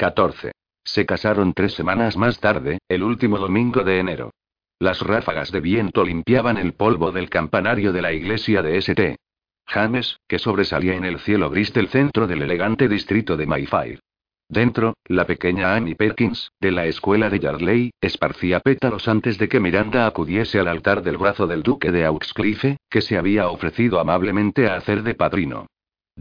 14. Se casaron tres semanas más tarde, el último domingo de enero. Las ráfagas de viento limpiaban el polvo del campanario de la iglesia de St. James, que sobresalía en el cielo gris del centro del elegante distrito de Mayfair. Dentro, la pequeña Annie Perkins, de la escuela de Yardley, esparcía pétalos antes de que Miranda acudiese al altar del brazo del duque de Auxcliffe, que se había ofrecido amablemente a hacer de padrino.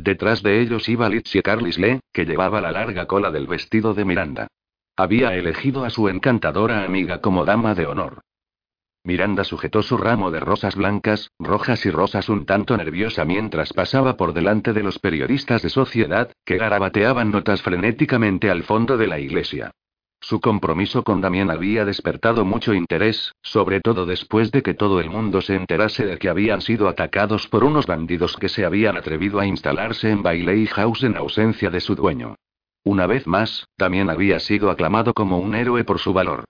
Detrás de ellos iba Lizzie Carlisle, que llevaba la larga cola del vestido de Miranda. Había elegido a su encantadora amiga como dama de honor. Miranda sujetó su ramo de rosas blancas, rojas y rosas un tanto nerviosa mientras pasaba por delante de los periodistas de sociedad, que garabateaban notas frenéticamente al fondo de la iglesia. Su compromiso con Damián había despertado mucho interés, sobre todo después de que todo el mundo se enterase de que habían sido atacados por unos bandidos que se habían atrevido a instalarse en Bailey House en ausencia de su dueño. Una vez más, Damián había sido aclamado como un héroe por su valor.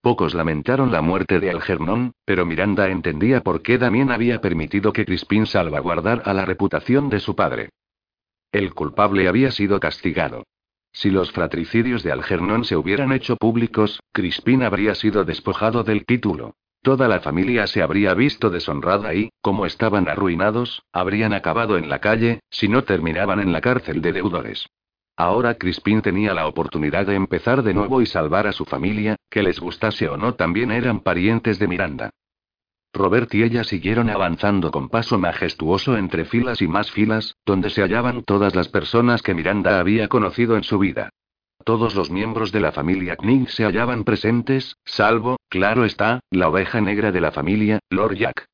Pocos lamentaron la muerte de Algernon, pero Miranda entendía por qué Damián había permitido que Crispín salvaguardara la reputación de su padre. El culpable había sido castigado. Si los fratricidios de Algernon se hubieran hecho públicos, Crispín habría sido despojado del título. Toda la familia se habría visto deshonrada y, como estaban arruinados, habrían acabado en la calle, si no terminaban en la cárcel de deudores. Ahora Crispín tenía la oportunidad de empezar de nuevo y salvar a su familia, que les gustase o no también eran parientes de Miranda. Robert y ella siguieron avanzando con paso majestuoso entre filas y más filas, donde se hallaban todas las personas que Miranda había conocido en su vida. Todos los miembros de la familia Knight se hallaban presentes, salvo, claro está, la oveja negra de la familia, Lord Jack.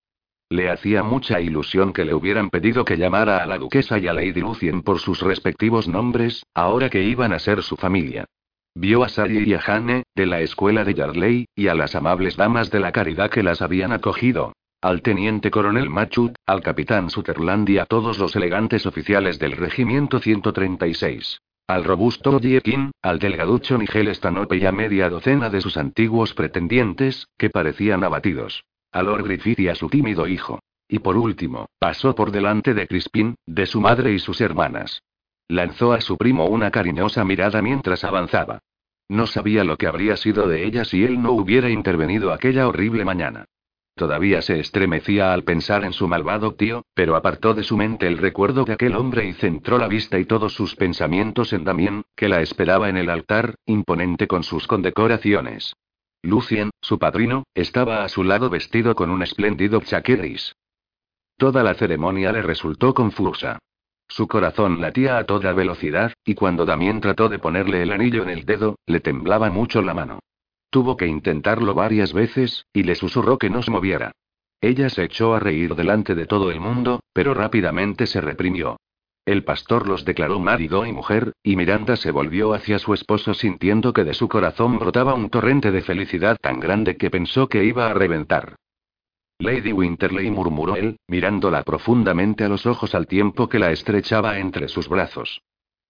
Le hacía mucha ilusión que le hubieran pedido que llamara a la duquesa y a Lady Lucien por sus respectivos nombres, ahora que iban a ser su familia. Vio a Sally y a Jane, de la escuela de Yardley, y a las amables damas de la caridad que las habían acogido. Al teniente coronel Machut, al capitán Sutherland y a todos los elegantes oficiales del regimiento 136. Al robusto Jekin, al delgaducho Nigel Stanope y a media docena de sus antiguos pretendientes, que parecían abatidos. A Lord Griffith y a su tímido hijo. Y por último, pasó por delante de Crispin, de su madre y sus hermanas. Lanzó a su primo una cariñosa mirada mientras avanzaba. No sabía lo que habría sido de ella si él no hubiera intervenido aquella horrible mañana. Todavía se estremecía al pensar en su malvado tío, pero apartó de su mente el recuerdo de aquel hombre y centró la vista y todos sus pensamientos en Damien, que la esperaba en el altar, imponente con sus condecoraciones. Lucien, su padrino, estaba a su lado vestido con un espléndido chaqueris. Toda la ceremonia le resultó confusa. Su corazón latía a toda velocidad, y cuando Damien trató de ponerle el anillo en el dedo, le temblaba mucho la mano. Tuvo que intentarlo varias veces, y le susurró que no se moviera. Ella se echó a reír delante de todo el mundo, pero rápidamente se reprimió. El pastor los declaró marido y mujer, y Miranda se volvió hacia su esposo sintiendo que de su corazón brotaba un torrente de felicidad tan grande que pensó que iba a reventar. Lady Winterley murmuró él, mirándola profundamente a los ojos al tiempo que la estrechaba entre sus brazos.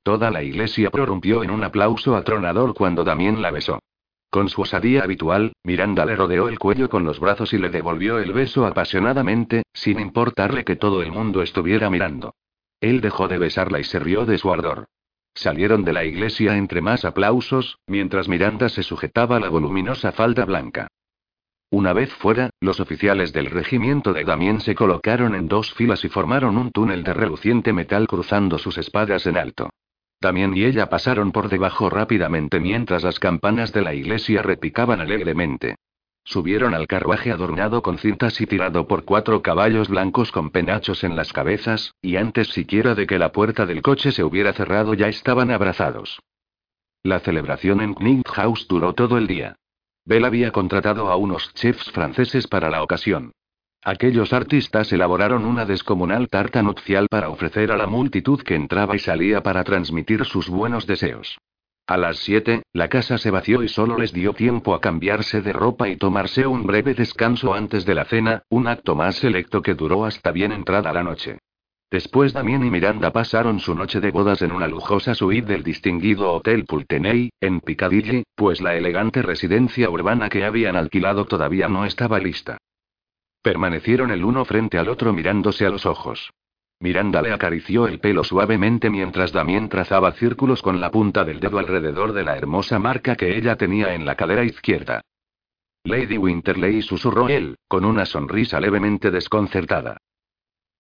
Toda la iglesia prorrumpió en un aplauso atronador cuando Damien la besó. Con su osadía habitual, Miranda le rodeó el cuello con los brazos y le devolvió el beso apasionadamente, sin importarle que todo el mundo estuviera mirando. Él dejó de besarla y se rió de su ardor. Salieron de la iglesia entre más aplausos, mientras Miranda se sujetaba la voluminosa falda blanca. Una vez fuera, los oficiales del regimiento de Damien se colocaron en dos filas y formaron un túnel de reluciente metal cruzando sus espadas en alto. Damien y ella pasaron por debajo rápidamente mientras las campanas de la iglesia repicaban alegremente. Subieron al carruaje adornado con cintas y tirado por cuatro caballos blancos con penachos en las cabezas, y antes siquiera de que la puerta del coche se hubiera cerrado ya estaban abrazados. La celebración en Knight House duró todo el día. Bell había contratado a unos chefs franceses para la ocasión. Aquellos artistas elaboraron una descomunal tarta nupcial para ofrecer a la multitud que entraba y salía para transmitir sus buenos deseos. A las 7, la casa se vació y solo les dio tiempo a cambiarse de ropa y tomarse un breve descanso antes de la cena, un acto más selecto que duró hasta bien entrada la noche. Después Damien y Miranda pasaron su noche de bodas en una lujosa suite del distinguido Hotel Pulteney, en Piccadilly, pues la elegante residencia urbana que habían alquilado todavía no estaba lista. Permanecieron el uno frente al otro mirándose a los ojos. Miranda le acarició el pelo suavemente mientras Damien trazaba círculos con la punta del dedo alrededor de la hermosa marca que ella tenía en la cadera izquierda. Lady Winterley susurró él, con una sonrisa levemente desconcertada.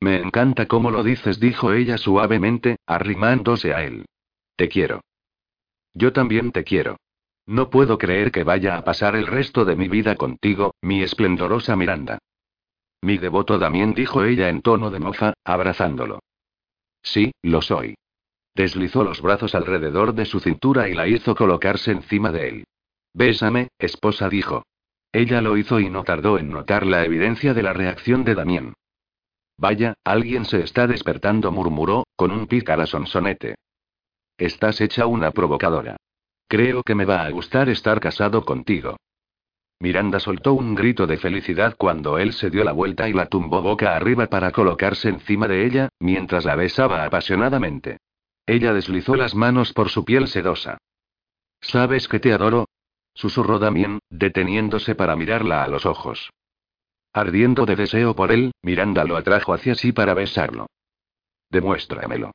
Me encanta cómo lo dices, dijo ella suavemente, arrimándose a él. Te quiero. Yo también te quiero. No puedo creer que vaya a pasar el resto de mi vida contigo, mi esplendorosa Miranda. Mi devoto Damien dijo ella en tono de mofa, abrazándolo. Sí, lo soy. Deslizó los brazos alrededor de su cintura y la hizo colocarse encima de él. Bésame, esposa dijo. Ella lo hizo y no tardó en notar la evidencia de la reacción de Damien. Vaya, alguien se está despertando, murmuró, con un pícara sonsonete. Estás hecha una provocadora. Creo que me va a gustar estar casado contigo. Miranda soltó un grito de felicidad cuando él se dio la vuelta y la tumbó boca arriba para colocarse encima de ella, mientras la besaba apasionadamente. Ella deslizó las manos por su piel sedosa. ¿Sabes que te adoro? susurró Damien, deteniéndose para mirarla a los ojos. Ardiendo de deseo por él, Miranda lo atrajo hacia sí para besarlo. Demuéstramelo.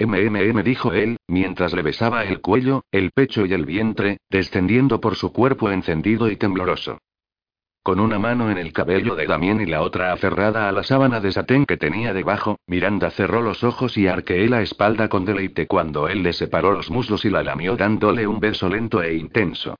MMM dijo él, mientras le besaba el cuello, el pecho y el vientre, descendiendo por su cuerpo encendido y tembloroso. Con una mano en el cabello de Damien y la otra aferrada a la sábana de satén que tenía debajo, Miranda cerró los ojos y arqueó la espalda con deleite cuando él le separó los muslos y la lamió dándole un beso lento e intenso.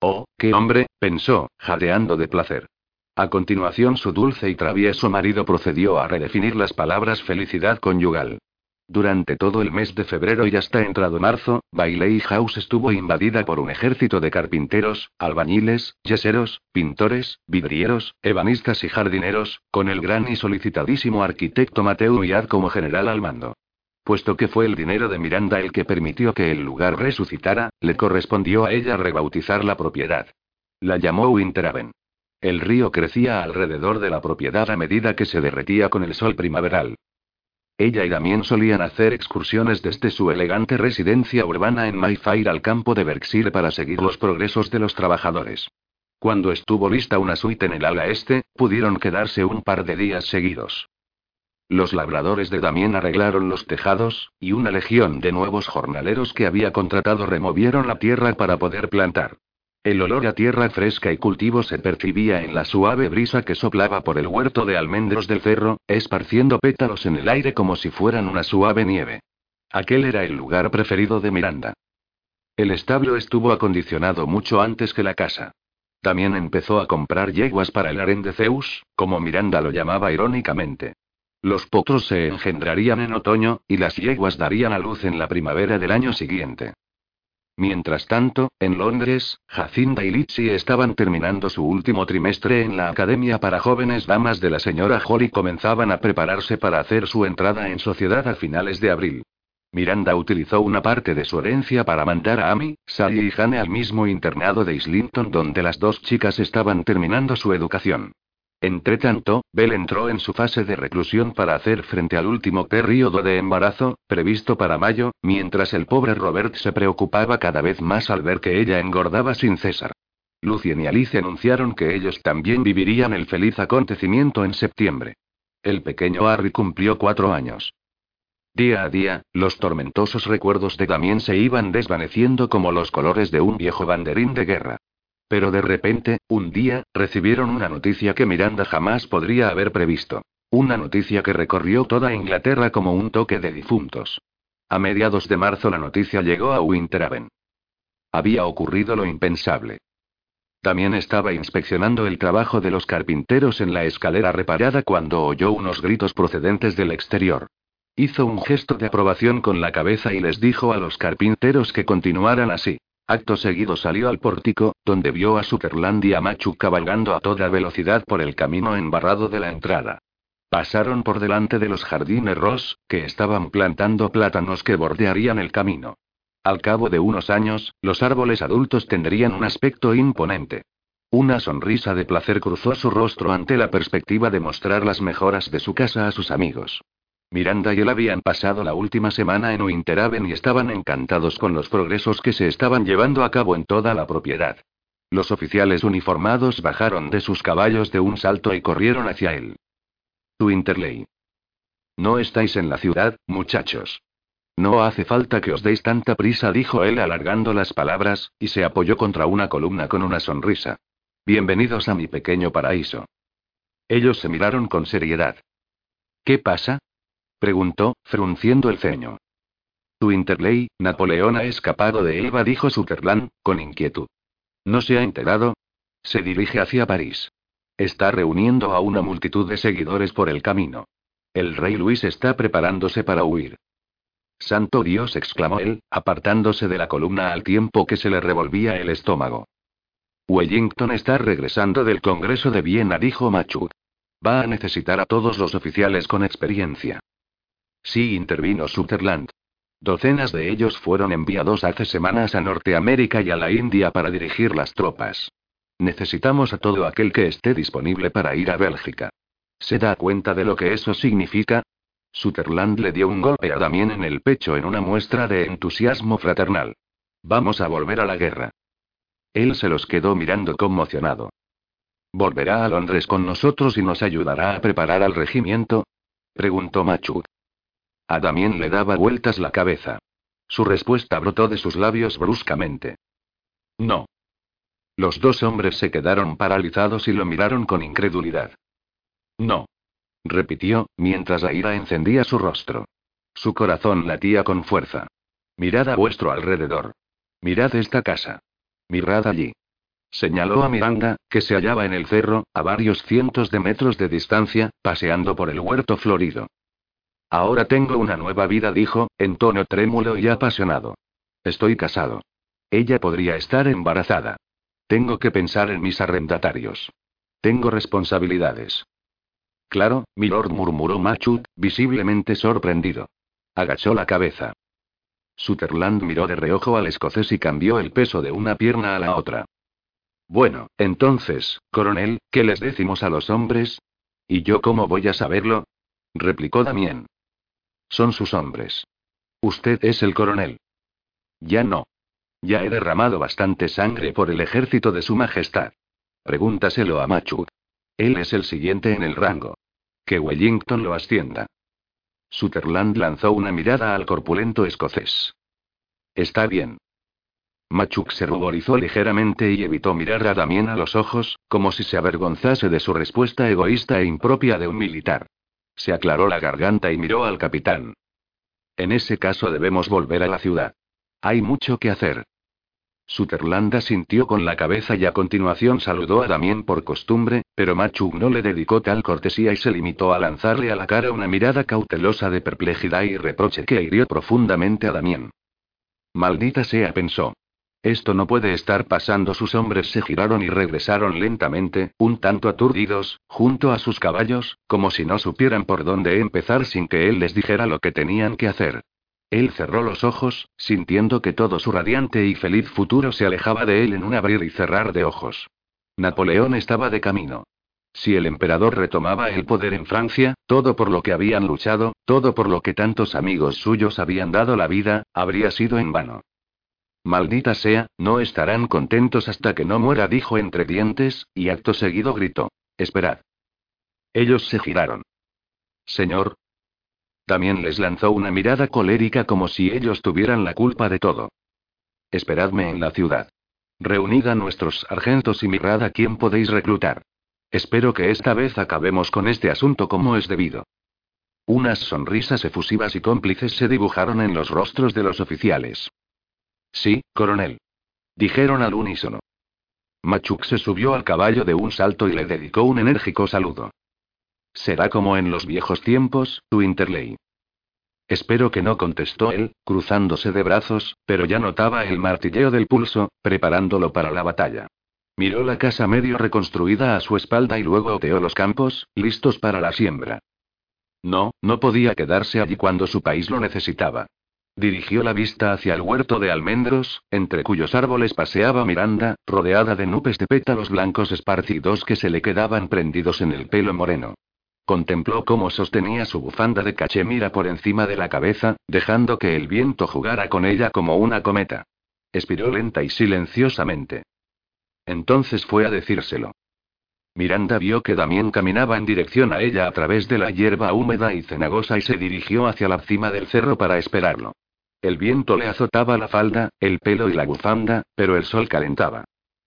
Oh, qué hombre, pensó, jadeando de placer. A continuación su dulce y travieso marido procedió a redefinir las palabras felicidad conyugal. Durante todo el mes de febrero y hasta entrado marzo, Bailey House estuvo invadida por un ejército de carpinteros, albañiles, yeseros, pintores, vidrieros, ebanistas y jardineros, con el gran y solicitadísimo arquitecto Mateo Millard como general al mando. Puesto que fue el dinero de Miranda el que permitió que el lugar resucitara, le correspondió a ella rebautizar la propiedad. La llamó Winterhaven. El río crecía alrededor de la propiedad a medida que se derretía con el sol primaveral. Ella y Damien solían hacer excursiones desde su elegante residencia urbana en Mayfair al campo de Berkshire para seguir los progresos de los trabajadores. Cuando estuvo lista una suite en el ala este, pudieron quedarse un par de días seguidos. Los labradores de Damien arreglaron los tejados, y una legión de nuevos jornaleros que había contratado removieron la tierra para poder plantar. El olor a tierra fresca y cultivo se percibía en la suave brisa que soplaba por el huerto de almendros del cerro, esparciendo pétalos en el aire como si fueran una suave nieve. Aquel era el lugar preferido de Miranda. El establo estuvo acondicionado mucho antes que la casa. También empezó a comprar yeguas para el harén de Zeus, como Miranda lo llamaba irónicamente. Los potros se engendrarían en otoño, y las yeguas darían a luz en la primavera del año siguiente. Mientras tanto, en Londres, Jacinda y Litsi estaban terminando su último trimestre en la Academia para Jóvenes Damas de la señora Holly comenzaban a prepararse para hacer su entrada en sociedad a finales de abril. Miranda utilizó una parte de su herencia para mandar a Amy, Sally y Jane al mismo internado de Islington donde las dos chicas estaban terminando su educación. Entretanto, Bell entró en su fase de reclusión para hacer frente al último periodo de embarazo, previsto para mayo, mientras el pobre Robert se preocupaba cada vez más al ver que ella engordaba sin cesar. Lucien y Alice anunciaron que ellos también vivirían el feliz acontecimiento en septiembre. El pequeño Harry cumplió cuatro años. Día a día, los tormentosos recuerdos de Damien se iban desvaneciendo como los colores de un viejo banderín de guerra. Pero de repente, un día, recibieron una noticia que Miranda jamás podría haber previsto. Una noticia que recorrió toda Inglaterra como un toque de difuntos. A mediados de marzo la noticia llegó a Winterhaven. Había ocurrido lo impensable. También estaba inspeccionando el trabajo de los carpinteros en la escalera reparada cuando oyó unos gritos procedentes del exterior. Hizo un gesto de aprobación con la cabeza y les dijo a los carpinteros que continuaran así. Acto seguido salió al pórtico, donde vio a Sutherland y a Machu cabalgando a toda velocidad por el camino embarrado de la entrada. Pasaron por delante de los jardines Ross, que estaban plantando plátanos que bordearían el camino. Al cabo de unos años, los árboles adultos tendrían un aspecto imponente. Una sonrisa de placer cruzó su rostro ante la perspectiva de mostrar las mejoras de su casa a sus amigos. Miranda y él habían pasado la última semana en Winterhaven y estaban encantados con los progresos que se estaban llevando a cabo en toda la propiedad. Los oficiales uniformados bajaron de sus caballos de un salto y corrieron hacia él. Winterley. No estáis en la ciudad, muchachos. No hace falta que os deis tanta prisa, dijo él alargando las palabras, y se apoyó contra una columna con una sonrisa. Bienvenidos a mi pequeño paraíso. Ellos se miraron con seriedad. ¿Qué pasa? Preguntó, frunciendo el ceño. Tu Interley, Napoleón ha escapado de Elba, dijo Sutherland, con inquietud. ¿No se ha enterado? Se dirige hacia París. Está reuniendo a una multitud de seguidores por el camino. El rey Luis está preparándose para huir. Santo Dios, exclamó él, apartándose de la columna al tiempo que se le revolvía el estómago. Wellington está regresando del Congreso de Viena, dijo Machut. Va a necesitar a todos los oficiales con experiencia. Sí, intervino Sutherland. Docenas de ellos fueron enviados hace semanas a Norteamérica y a la India para dirigir las tropas. Necesitamos a todo aquel que esté disponible para ir a Bélgica. ¿Se da cuenta de lo que eso significa? Sutherland le dio un golpe a Damien en el pecho en una muestra de entusiasmo fraternal. Vamos a volver a la guerra. Él se los quedó mirando conmocionado. ¿Volverá a Londres con nosotros y nos ayudará a preparar al regimiento? preguntó Machut. A Damien le daba vueltas la cabeza. Su respuesta brotó de sus labios bruscamente. No. Los dos hombres se quedaron paralizados y lo miraron con incredulidad. No. Repitió, mientras la ira encendía su rostro. Su corazón latía con fuerza. Mirad a vuestro alrededor. Mirad esta casa. Mirad allí. Señaló a Miranda, que se hallaba en el cerro, a varios cientos de metros de distancia, paseando por el huerto florido. Ahora tengo una nueva vida, dijo, en tono trémulo y apasionado. Estoy casado. Ella podría estar embarazada. Tengo que pensar en mis arrendatarios. Tengo responsabilidades. Claro, milord murmuró Machut, visiblemente sorprendido. Agachó la cabeza. Sutherland miró de reojo al escocés y cambió el peso de una pierna a la otra. Bueno, entonces, coronel, ¿qué les decimos a los hombres? ¿Y yo cómo voy a saberlo? replicó Damien. Son sus hombres. Usted es el coronel. Ya no. Ya he derramado bastante sangre por el ejército de su majestad. Pregúntaselo a Machut. Él es el siguiente en el rango. Que Wellington lo ascienda. Sutherland lanzó una mirada al corpulento escocés. Está bien. Machuk se ruborizó ligeramente y evitó mirar a Damien a los ojos, como si se avergonzase de su respuesta egoísta e impropia de un militar. Se aclaró la garganta y miró al capitán. En ese caso debemos volver a la ciudad. Hay mucho que hacer. Sutherland sintió con la cabeza y a continuación saludó a Damien por costumbre, pero Machu no le dedicó tal cortesía y se limitó a lanzarle a la cara una mirada cautelosa de perplejidad y reproche que hirió profundamente a Damien. Maldita sea, pensó. Esto no puede estar pasando. Sus hombres se giraron y regresaron lentamente, un tanto aturdidos, junto a sus caballos, como si no supieran por dónde empezar sin que él les dijera lo que tenían que hacer. Él cerró los ojos, sintiendo que todo su radiante y feliz futuro se alejaba de él en un abrir y cerrar de ojos. Napoleón estaba de camino. Si el emperador retomaba el poder en Francia, todo por lo que habían luchado, todo por lo que tantos amigos suyos habían dado la vida, habría sido en vano. Maldita sea, no estarán contentos hasta que no muera, dijo entre dientes, y acto seguido gritó. Esperad. Ellos se giraron. Señor, también les lanzó una mirada colérica como si ellos tuvieran la culpa de todo. Esperadme en la ciudad. Reunid a nuestros sargentos y mirad a quién podéis reclutar. Espero que esta vez acabemos con este asunto como es debido. Unas sonrisas efusivas y cómplices se dibujaron en los rostros de los oficiales. Sí, coronel. Dijeron al unísono. Machuk se subió al caballo de un salto y le dedicó un enérgico saludo. Será como en los viejos tiempos, tu Interley. Espero que no contestó él, cruzándose de brazos, pero ya notaba el martilleo del pulso, preparándolo para la batalla. Miró la casa medio reconstruida a su espalda y luego oteó los campos, listos para la siembra. No, no podía quedarse allí cuando su país lo necesitaba. Dirigió la vista hacia el huerto de almendros, entre cuyos árboles paseaba Miranda, rodeada de nubes de pétalos blancos esparcidos que se le quedaban prendidos en el pelo moreno. Contempló cómo sostenía su bufanda de cachemira por encima de la cabeza, dejando que el viento jugara con ella como una cometa. Expiró lenta y silenciosamente. Entonces fue a decírselo. Miranda vio que Damián caminaba en dirección a ella a través de la hierba húmeda y cenagosa y se dirigió hacia la cima del cerro para esperarlo. El viento le azotaba la falda, el pelo y la bufanda, pero el sol calentaba.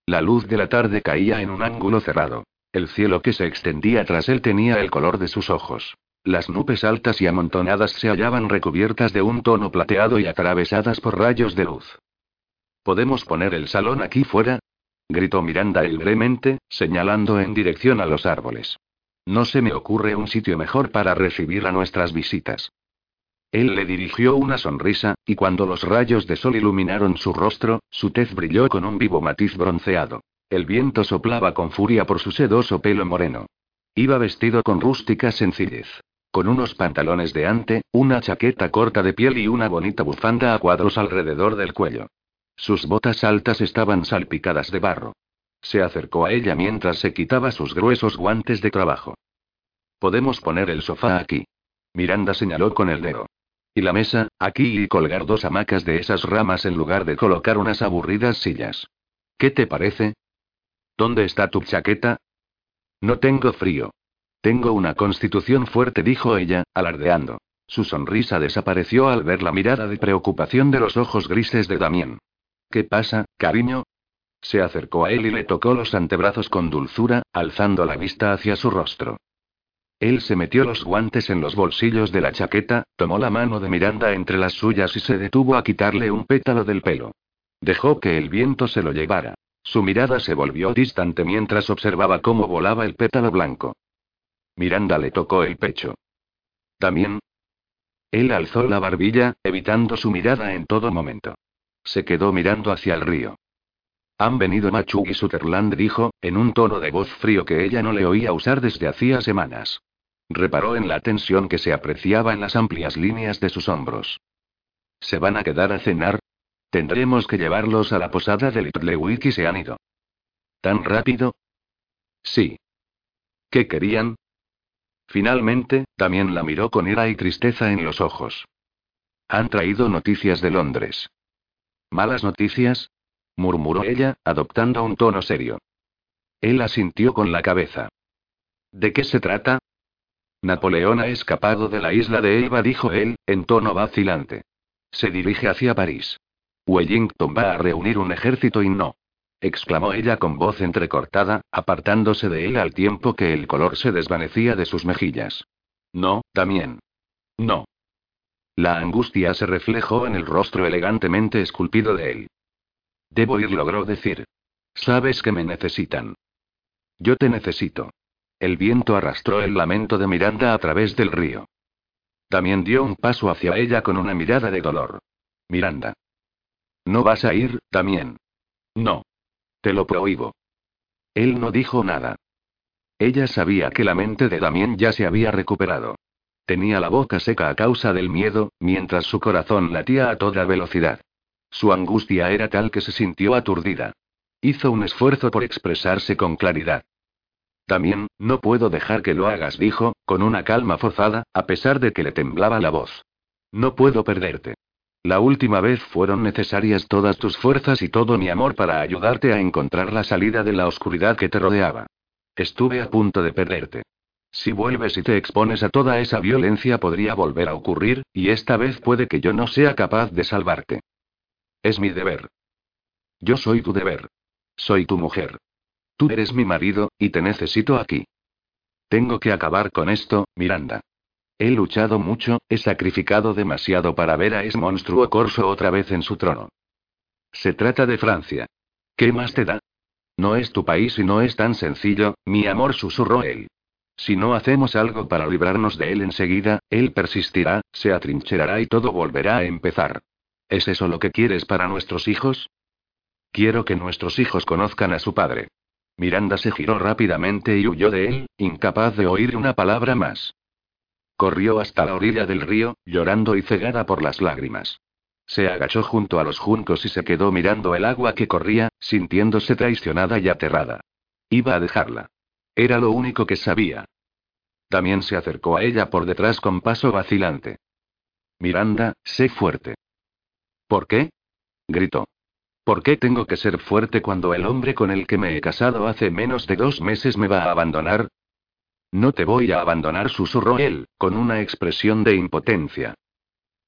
La luz de la tarde caía en un ángulo cerrado. El cielo que se extendía tras él tenía el color de sus ojos. Las nubes altas y amontonadas se hallaban recubiertas de un tono plateado y atravesadas por rayos de luz. ¿Podemos poner el salón aquí fuera? gritó Miranda alegremente, señalando en dirección a los árboles. No se me ocurre un sitio mejor para recibir a nuestras visitas. Él le dirigió una sonrisa, y cuando los rayos de sol iluminaron su rostro, su tez brilló con un vivo matiz bronceado. El viento soplaba con furia por su sedoso pelo moreno. Iba vestido con rústica sencillez. Con unos pantalones de ante, una chaqueta corta de piel y una bonita bufanda a cuadros alrededor del cuello. Sus botas altas estaban salpicadas de barro. Se acercó a ella mientras se quitaba sus gruesos guantes de trabajo. Podemos poner el sofá aquí. Miranda señaló con el dedo. Y la mesa, aquí y colgar dos hamacas de esas ramas en lugar de colocar unas aburridas sillas. ¿Qué te parece? ¿Dónde está tu chaqueta? No tengo frío. Tengo una constitución fuerte, dijo ella, alardeando. Su sonrisa desapareció al ver la mirada de preocupación de los ojos grises de Damián. ¿Qué pasa, cariño? Se acercó a él y le tocó los antebrazos con dulzura, alzando la vista hacia su rostro. Él se metió los guantes en los bolsillos de la chaqueta, tomó la mano de Miranda entre las suyas y se detuvo a quitarle un pétalo del pelo. Dejó que el viento se lo llevara. Su mirada se volvió distante mientras observaba cómo volaba el pétalo blanco. Miranda le tocó el pecho. ¿También? Él alzó la barbilla, evitando su mirada en todo momento. Se quedó mirando hacia el río. Han venido Machu y Sutherland, dijo, en un tono de voz frío que ella no le oía usar desde hacía semanas. Reparó en la tensión que se apreciaba en las amplias líneas de sus hombros. ¿Se van a quedar a cenar? Tendremos que llevarlos a la posada de Litlewick y se han ido. ¿Tan rápido? Sí. ¿Qué querían? Finalmente, también la miró con ira y tristeza en los ojos. Han traído noticias de Londres. ¿Malas noticias? murmuró ella, adoptando un tono serio. Él asintió con la cabeza. ¿De qué se trata? Napoleón ha escapado de la isla de Elba, dijo él, en tono vacilante. Se dirige hacia París. Wellington va a reunir un ejército y no. exclamó ella con voz entrecortada, apartándose de él al tiempo que el color se desvanecía de sus mejillas. No, también. No. La angustia se reflejó en el rostro elegantemente esculpido de él. Debo ir, logró decir. Sabes que me necesitan. Yo te necesito. El viento arrastró el lamento de Miranda a través del río. También dio un paso hacia ella con una mirada de dolor. Miranda. No vas a ir, también. No. Te lo prohíbo. Él no dijo nada. Ella sabía que la mente de Damien ya se había recuperado. Tenía la boca seca a causa del miedo, mientras su corazón latía a toda velocidad. Su angustia era tal que se sintió aturdida. Hizo un esfuerzo por expresarse con claridad. También, no puedo dejar que lo hagas, dijo, con una calma forzada, a pesar de que le temblaba la voz. No puedo perderte. La última vez fueron necesarias todas tus fuerzas y todo mi amor para ayudarte a encontrar la salida de la oscuridad que te rodeaba. Estuve a punto de perderte. Si vuelves y te expones a toda esa violencia podría volver a ocurrir, y esta vez puede que yo no sea capaz de salvarte. Es mi deber. Yo soy tu deber. Soy tu mujer. Tú eres mi marido, y te necesito aquí. Tengo que acabar con esto, Miranda. He luchado mucho, he sacrificado demasiado para ver a ese monstruo corso otra vez en su trono. Se trata de Francia. ¿Qué más te da? No es tu país y no es tan sencillo, mi amor, susurró él. Si no hacemos algo para librarnos de él enseguida, él persistirá, se atrincherará y todo volverá a empezar. ¿Es eso lo que quieres para nuestros hijos? Quiero que nuestros hijos conozcan a su padre. Miranda se giró rápidamente y huyó de él, incapaz de oír una palabra más. Corrió hasta la orilla del río, llorando y cegada por las lágrimas. Se agachó junto a los juncos y se quedó mirando el agua que corría, sintiéndose traicionada y aterrada. Iba a dejarla. Era lo único que sabía. También se acercó a ella por detrás con paso vacilante. Miranda, sé fuerte. ¿Por qué? gritó. ¿Por qué tengo que ser fuerte cuando el hombre con el que me he casado hace menos de dos meses me va a abandonar? No te voy a abandonar, susurró él, con una expresión de impotencia.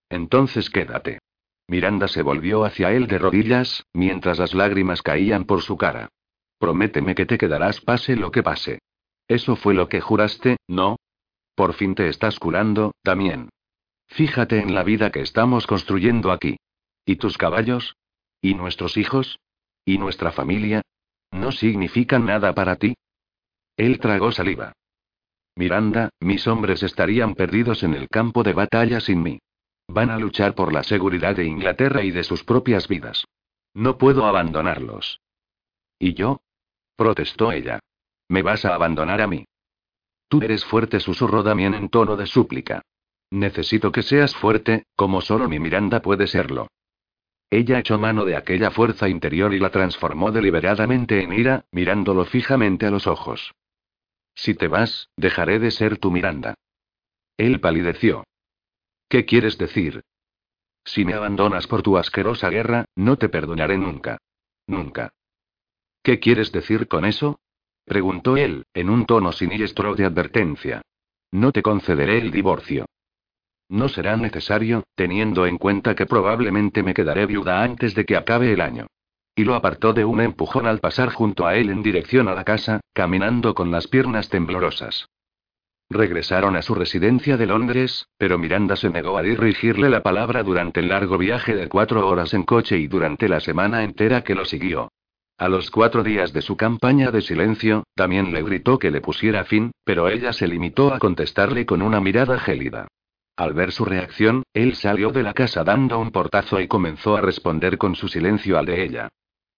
Entonces quédate. Miranda se volvió hacia él de rodillas, mientras las lágrimas caían por su cara. Prométeme que te quedarás pase lo que pase. Eso fue lo que juraste, ¿no? Por fin te estás curando, también. Fíjate en la vida que estamos construyendo aquí. ¿Y tus caballos? ¿Y nuestros hijos? ¿Y nuestra familia? ¿No significan nada para ti? Él tragó saliva. Miranda, mis hombres estarían perdidos en el campo de batalla sin mí. Van a luchar por la seguridad de Inglaterra y de sus propias vidas. No puedo abandonarlos. ¿Y yo? protestó ella. ¿Me vas a abandonar a mí? Tú eres fuerte, susurró Damien en tono de súplica. Necesito que seas fuerte, como solo mi Miranda puede serlo. Ella echó mano de aquella fuerza interior y la transformó deliberadamente en ira, mirándolo fijamente a los ojos. Si te vas, dejaré de ser tu Miranda. Él palideció. ¿Qué quieres decir? Si me abandonas por tu asquerosa guerra, no te perdonaré nunca. Nunca. ¿Qué quieres decir con eso? preguntó él, en un tono siniestro de advertencia. No te concederé el divorcio. No será necesario, teniendo en cuenta que probablemente me quedaré viuda antes de que acabe el año. Y lo apartó de un empujón al pasar junto a él en dirección a la casa, caminando con las piernas temblorosas. Regresaron a su residencia de Londres, pero Miranda se negó a dirigirle la palabra durante el largo viaje de cuatro horas en coche y durante la semana entera que lo siguió. A los cuatro días de su campaña de silencio, también le gritó que le pusiera fin, pero ella se limitó a contestarle con una mirada gélida. Al ver su reacción, él salió de la casa dando un portazo y comenzó a responder con su silencio al de ella.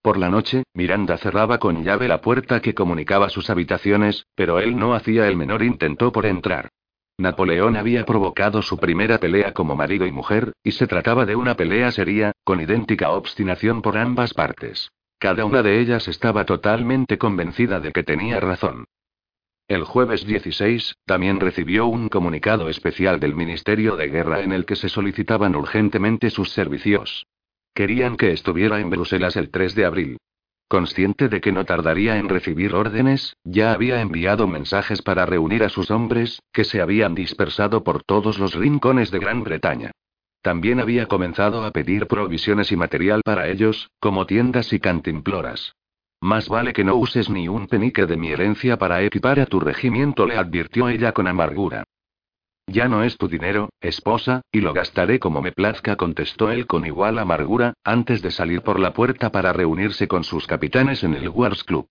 Por la noche, Miranda cerraba con llave la puerta que comunicaba sus habitaciones, pero él no hacía el menor intento por entrar. Napoleón había provocado su primera pelea como marido y mujer, y se trataba de una pelea seria, con idéntica obstinación por ambas partes. Cada una de ellas estaba totalmente convencida de que tenía razón. El jueves 16, también recibió un comunicado especial del Ministerio de Guerra en el que se solicitaban urgentemente sus servicios. Querían que estuviera en Bruselas el 3 de abril. Consciente de que no tardaría en recibir órdenes, ya había enviado mensajes para reunir a sus hombres, que se habían dispersado por todos los rincones de Gran Bretaña. También había comenzado a pedir provisiones y material para ellos, como tiendas y cantimploras. Más vale que no uses ni un penique de mi herencia para equipar a tu regimiento, le advirtió ella con amargura. Ya no es tu dinero, esposa, y lo gastaré como me plazca, contestó él con igual amargura, antes de salir por la puerta para reunirse con sus capitanes en el Wars Club.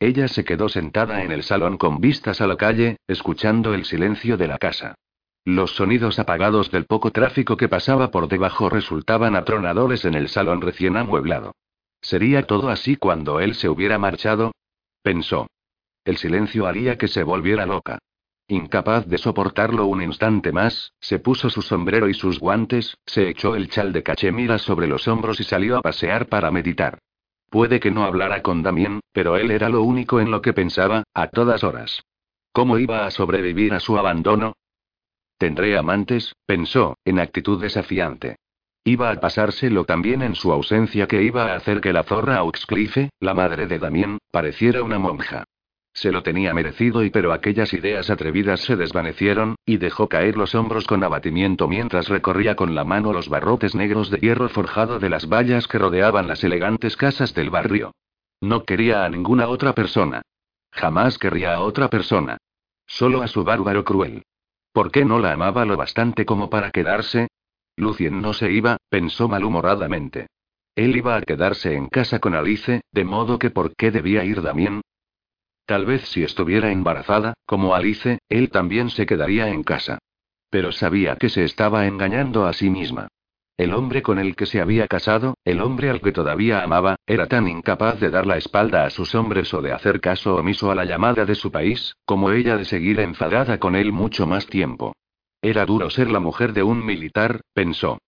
Ella se quedó sentada en el salón con vistas a la calle, escuchando el silencio de la casa. Los sonidos apagados del poco tráfico que pasaba por debajo resultaban atronadores en el salón recién amueblado. ¿Sería todo así cuando él se hubiera marchado? Pensó. El silencio haría que se volviera loca. Incapaz de soportarlo un instante más, se puso su sombrero y sus guantes, se echó el chal de cachemira sobre los hombros y salió a pasear para meditar. Puede que no hablara con Damien, pero él era lo único en lo que pensaba, a todas horas. ¿Cómo iba a sobrevivir a su abandono? Tendré amantes, pensó, en actitud desafiante. Iba a pasárselo también en su ausencia que iba a hacer que la zorra Auxcliffe, la madre de Damien, pareciera una monja. Se lo tenía merecido y pero aquellas ideas atrevidas se desvanecieron, y dejó caer los hombros con abatimiento mientras recorría con la mano los barrotes negros de hierro forjado de las vallas que rodeaban las elegantes casas del barrio. No quería a ninguna otra persona. Jamás querría a otra persona. Solo a su bárbaro cruel. ¿Por qué no la amaba lo bastante como para quedarse? Lucien no se iba, pensó malhumoradamente. Él iba a quedarse en casa con Alice, de modo que ¿por qué debía ir Damien? Tal vez si estuviera embarazada, como Alice, él también se quedaría en casa. Pero sabía que se estaba engañando a sí misma. El hombre con el que se había casado, el hombre al que todavía amaba, era tan incapaz de dar la espalda a sus hombres o de hacer caso omiso a la llamada de su país, como ella de seguir enfadada con él mucho más tiempo. Era duro ser la mujer de un militar, pensó.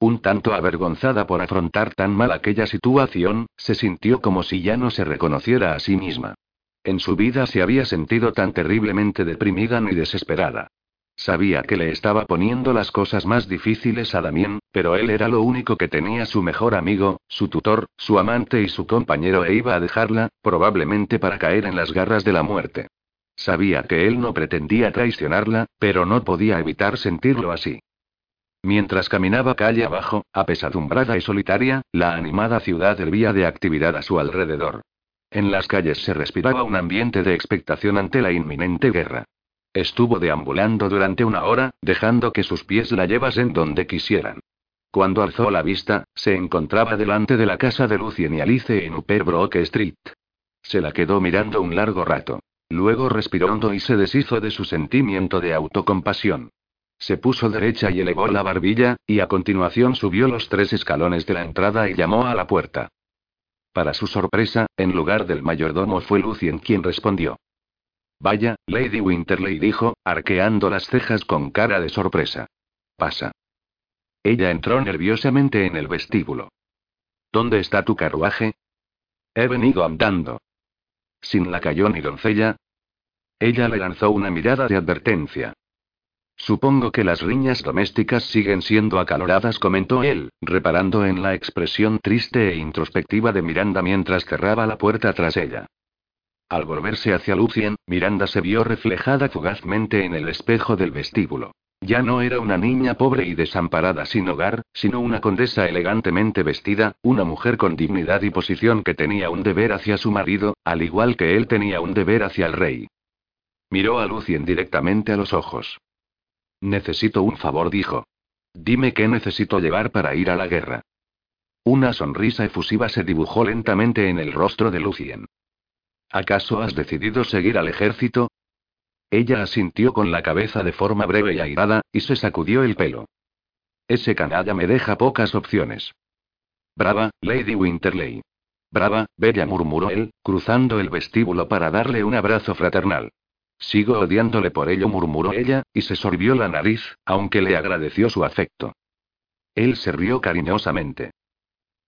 Un tanto avergonzada por afrontar tan mal aquella situación, se sintió como si ya no se reconociera a sí misma. En su vida se había sentido tan terriblemente deprimida ni desesperada. Sabía que le estaba poniendo las cosas más difíciles a Damien, pero él era lo único que tenía su mejor amigo, su tutor, su amante y su compañero e iba a dejarla, probablemente para caer en las garras de la muerte. Sabía que él no pretendía traicionarla, pero no podía evitar sentirlo así. Mientras caminaba calle abajo, apesadumbrada y solitaria, la animada ciudad hervía de actividad a su alrededor. En las calles se respiraba un ambiente de expectación ante la inminente guerra. Estuvo deambulando durante una hora, dejando que sus pies la llevasen donde quisieran. Cuando alzó la vista, se encontraba delante de la casa de Lucien y Alice en Upper Brook Street. Se la quedó mirando un largo rato. Luego respiró hondo y se deshizo de su sentimiento de autocompasión. Se puso derecha y elevó la barbilla, y a continuación subió los tres escalones de la entrada y llamó a la puerta. Para su sorpresa, en lugar del mayordomo fue Lucien quien respondió. Vaya, Lady Winterley dijo, arqueando las cejas con cara de sorpresa. Pasa. Ella entró nerviosamente en el vestíbulo. ¿Dónde está tu carruaje? He venido andando. ¿Sin la cayó ni doncella? Ella le lanzó una mirada de advertencia. Supongo que las riñas domésticas siguen siendo acaloradas, comentó él, reparando en la expresión triste e introspectiva de Miranda mientras cerraba la puerta tras ella. Al volverse hacia Lucien, Miranda se vio reflejada fugazmente en el espejo del vestíbulo. Ya no era una niña pobre y desamparada sin hogar, sino una condesa elegantemente vestida, una mujer con dignidad y posición que tenía un deber hacia su marido, al igual que él tenía un deber hacia el rey. Miró a Lucien directamente a los ojos. Necesito un favor, dijo. Dime qué necesito llevar para ir a la guerra. Una sonrisa efusiva se dibujó lentamente en el rostro de Lucien. ¿Acaso has decidido seguir al ejército? Ella asintió con la cabeza de forma breve y airada, y se sacudió el pelo. Ese canalla me deja pocas opciones. Brava, Lady Winterley. Brava, bella murmuró él, cruzando el vestíbulo para darle un abrazo fraternal. Sigo odiándole por ello, murmuró ella, y se sorbió la nariz, aunque le agradeció su afecto. Él se rió cariñosamente.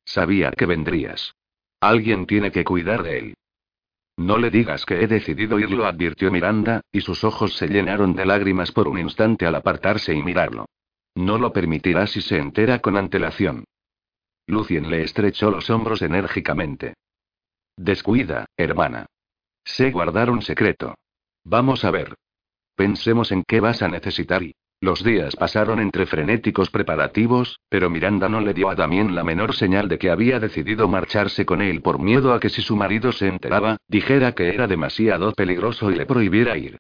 Sabía que vendrías. Alguien tiene que cuidar de él. No le digas que he decidido irlo, advirtió Miranda, y sus ojos se llenaron de lágrimas por un instante al apartarse y mirarlo. No lo permitirá si se entera con antelación. Lucien le estrechó los hombros enérgicamente. Descuida, hermana. Sé guardar un secreto. Vamos a ver. Pensemos en qué vas a necesitar y... Los días pasaron entre frenéticos preparativos, pero Miranda no le dio a Damien la menor señal de que había decidido marcharse con él por miedo a que si su marido se enteraba, dijera que era demasiado peligroso y le prohibiera ir.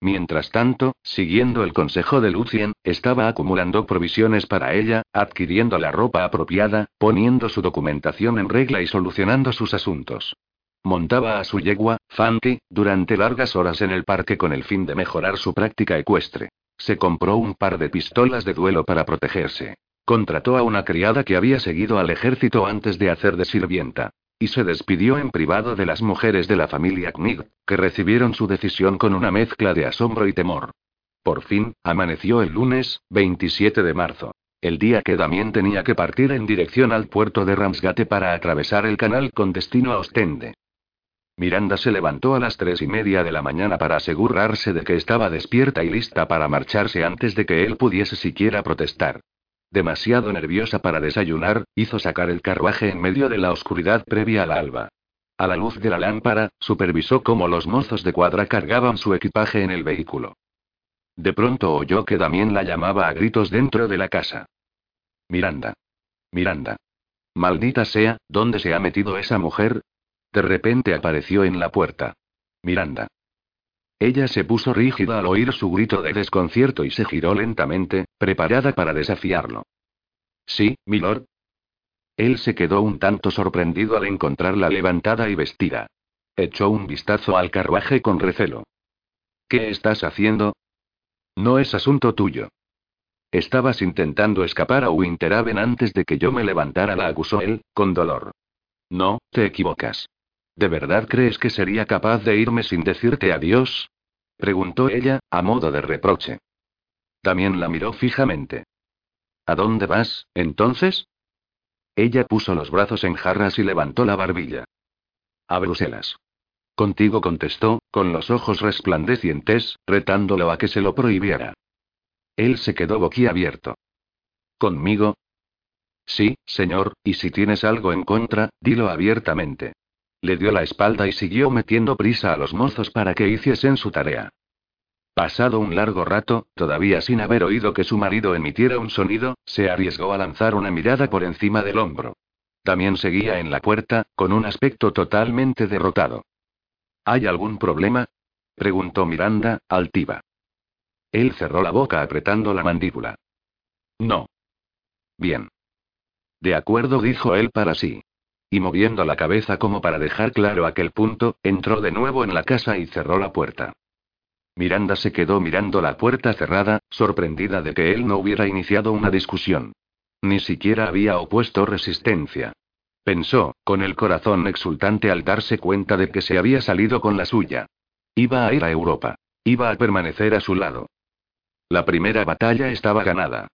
Mientras tanto, siguiendo el consejo de Lucien, estaba acumulando provisiones para ella, adquiriendo la ropa apropiada, poniendo su documentación en regla y solucionando sus asuntos. Montaba a su yegua, Fanti, durante largas horas en el parque con el fin de mejorar su práctica ecuestre. Se compró un par de pistolas de duelo para protegerse. Contrató a una criada que había seguido al ejército antes de hacer de sirvienta. Y se despidió en privado de las mujeres de la familia Knig, que recibieron su decisión con una mezcla de asombro y temor. Por fin, amaneció el lunes, 27 de marzo. El día que Damien tenía que partir en dirección al puerto de Ramsgate para atravesar el canal con destino a Ostende. Miranda se levantó a las tres y media de la mañana para asegurarse de que estaba despierta y lista para marcharse antes de que él pudiese siquiera protestar. Demasiado nerviosa para desayunar, hizo sacar el carruaje en medio de la oscuridad previa al alba. A la luz de la lámpara, supervisó cómo los mozos de cuadra cargaban su equipaje en el vehículo. De pronto oyó que Damien la llamaba a gritos dentro de la casa. Miranda. Miranda. Maldita sea, ¿dónde se ha metido esa mujer? De repente apareció en la puerta. Miranda. Ella se puso rígida al oír su grito de desconcierto y se giró lentamente, preparada para desafiarlo. Sí, milord. Él se quedó un tanto sorprendido al encontrarla levantada y vestida. Echó un vistazo al carruaje con recelo. ¿Qué estás haciendo? No es asunto tuyo. Estabas intentando escapar a Winterhaven antes de que yo me levantara, la acusó él, con dolor. No, te equivocas. ¿De verdad crees que sería capaz de irme sin decirte adiós? preguntó ella, a modo de reproche. También la miró fijamente. ¿A dónde vas, entonces? Ella puso los brazos en jarras y levantó la barbilla. A Bruselas. Contigo contestó, con los ojos resplandecientes, retándolo a que se lo prohibiera. Él se quedó boquiabierto. ¿Conmigo? Sí, señor, y si tienes algo en contra, dilo abiertamente. Le dio la espalda y siguió metiendo prisa a los mozos para que hiciesen su tarea. Pasado un largo rato, todavía sin haber oído que su marido emitiera un sonido, se arriesgó a lanzar una mirada por encima del hombro. También seguía en la puerta, con un aspecto totalmente derrotado. ¿Hay algún problema? preguntó Miranda, altiva. Él cerró la boca apretando la mandíbula. No. Bien. De acuerdo, dijo él para sí. Y moviendo la cabeza como para dejar claro aquel punto, entró de nuevo en la casa y cerró la puerta. Miranda se quedó mirando la puerta cerrada, sorprendida de que él no hubiera iniciado una discusión. Ni siquiera había opuesto resistencia. Pensó, con el corazón exultante al darse cuenta de que se había salido con la suya. Iba a ir a Europa. Iba a permanecer a su lado. La primera batalla estaba ganada.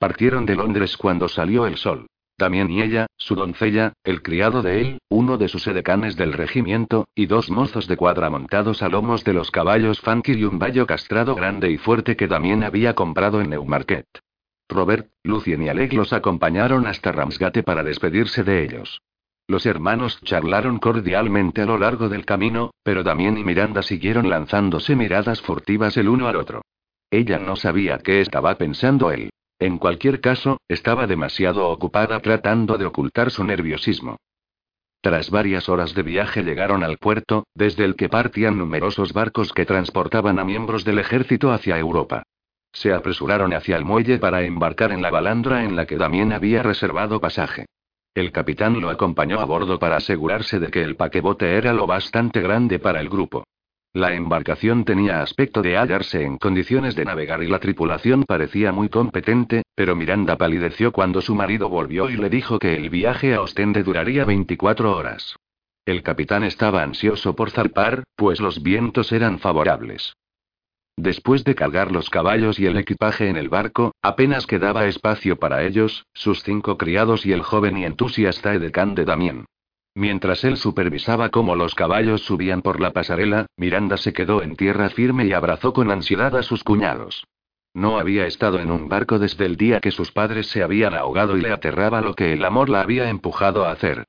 Partieron de Londres cuando salió el sol. También y ella, su doncella, el criado de él, uno de sus edecanes del regimiento, y dos mozos de cuadra montados a lomos de los caballos Funky y un vallo castrado grande y fuerte que también había comprado en Newmarket. Robert, Lucien y Alec los acompañaron hasta Ramsgate para despedirse de ellos. Los hermanos charlaron cordialmente a lo largo del camino, pero también y Miranda siguieron lanzándose miradas furtivas el uno al otro. Ella no sabía qué estaba pensando él. En cualquier caso, estaba demasiado ocupada tratando de ocultar su nerviosismo. Tras varias horas de viaje llegaron al puerto, desde el que partían numerosos barcos que transportaban a miembros del ejército hacia Europa. Se apresuraron hacia el muelle para embarcar en la balandra en la que Damien había reservado pasaje. El capitán lo acompañó a bordo para asegurarse de que el paquebote era lo bastante grande para el grupo. La embarcación tenía aspecto de hallarse en condiciones de navegar y la tripulación parecía muy competente, pero Miranda palideció cuando su marido volvió y le dijo que el viaje a Ostende duraría 24 horas. El capitán estaba ansioso por zarpar, pues los vientos eran favorables. Después de cargar los caballos y el equipaje en el barco, apenas quedaba espacio para ellos, sus cinco criados y el joven y entusiasta edecán de Damien. Mientras él supervisaba cómo los caballos subían por la pasarela, Miranda se quedó en tierra firme y abrazó con ansiedad a sus cuñados. No había estado en un barco desde el día que sus padres se habían ahogado y le aterraba lo que el amor la había empujado a hacer.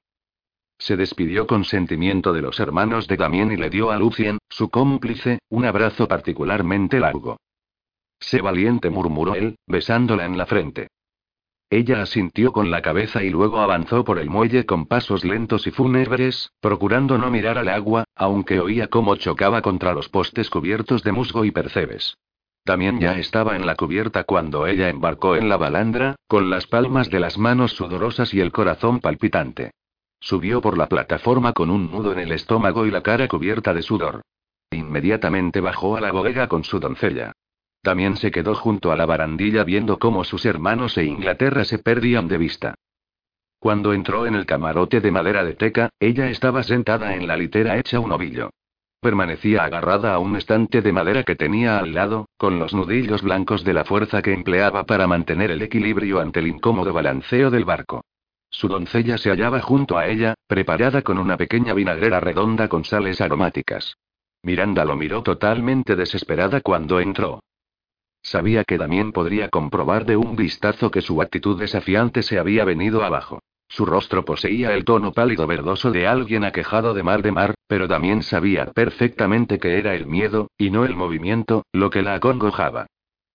Se despidió con sentimiento de los hermanos de Damien y le dio a Lucien, su cómplice, un abrazo particularmente largo. Sé valiente, murmuró él, besándola en la frente. Ella asintió con la cabeza y luego avanzó por el muelle con pasos lentos y fúnebres, procurando no mirar al agua, aunque oía cómo chocaba contra los postes cubiertos de musgo y percebes. También ya estaba en la cubierta cuando ella embarcó en la balandra, con las palmas de las manos sudorosas y el corazón palpitante. Subió por la plataforma con un nudo en el estómago y la cara cubierta de sudor. Inmediatamente bajó a la bodega con su doncella. También se quedó junto a la barandilla viendo cómo sus hermanos e Inglaterra se perdían de vista. Cuando entró en el camarote de madera de teca, ella estaba sentada en la litera hecha un ovillo. Permanecía agarrada a un estante de madera que tenía al lado, con los nudillos blancos de la fuerza que empleaba para mantener el equilibrio ante el incómodo balanceo del barco. Su doncella se hallaba junto a ella, preparada con una pequeña vinagrera redonda con sales aromáticas. Miranda lo miró totalmente desesperada cuando entró. Sabía que Damien podría comprobar de un vistazo que su actitud desafiante se había venido abajo. Su rostro poseía el tono pálido verdoso de alguien aquejado de mal de mar, pero también sabía perfectamente que era el miedo, y no el movimiento, lo que la acongojaba.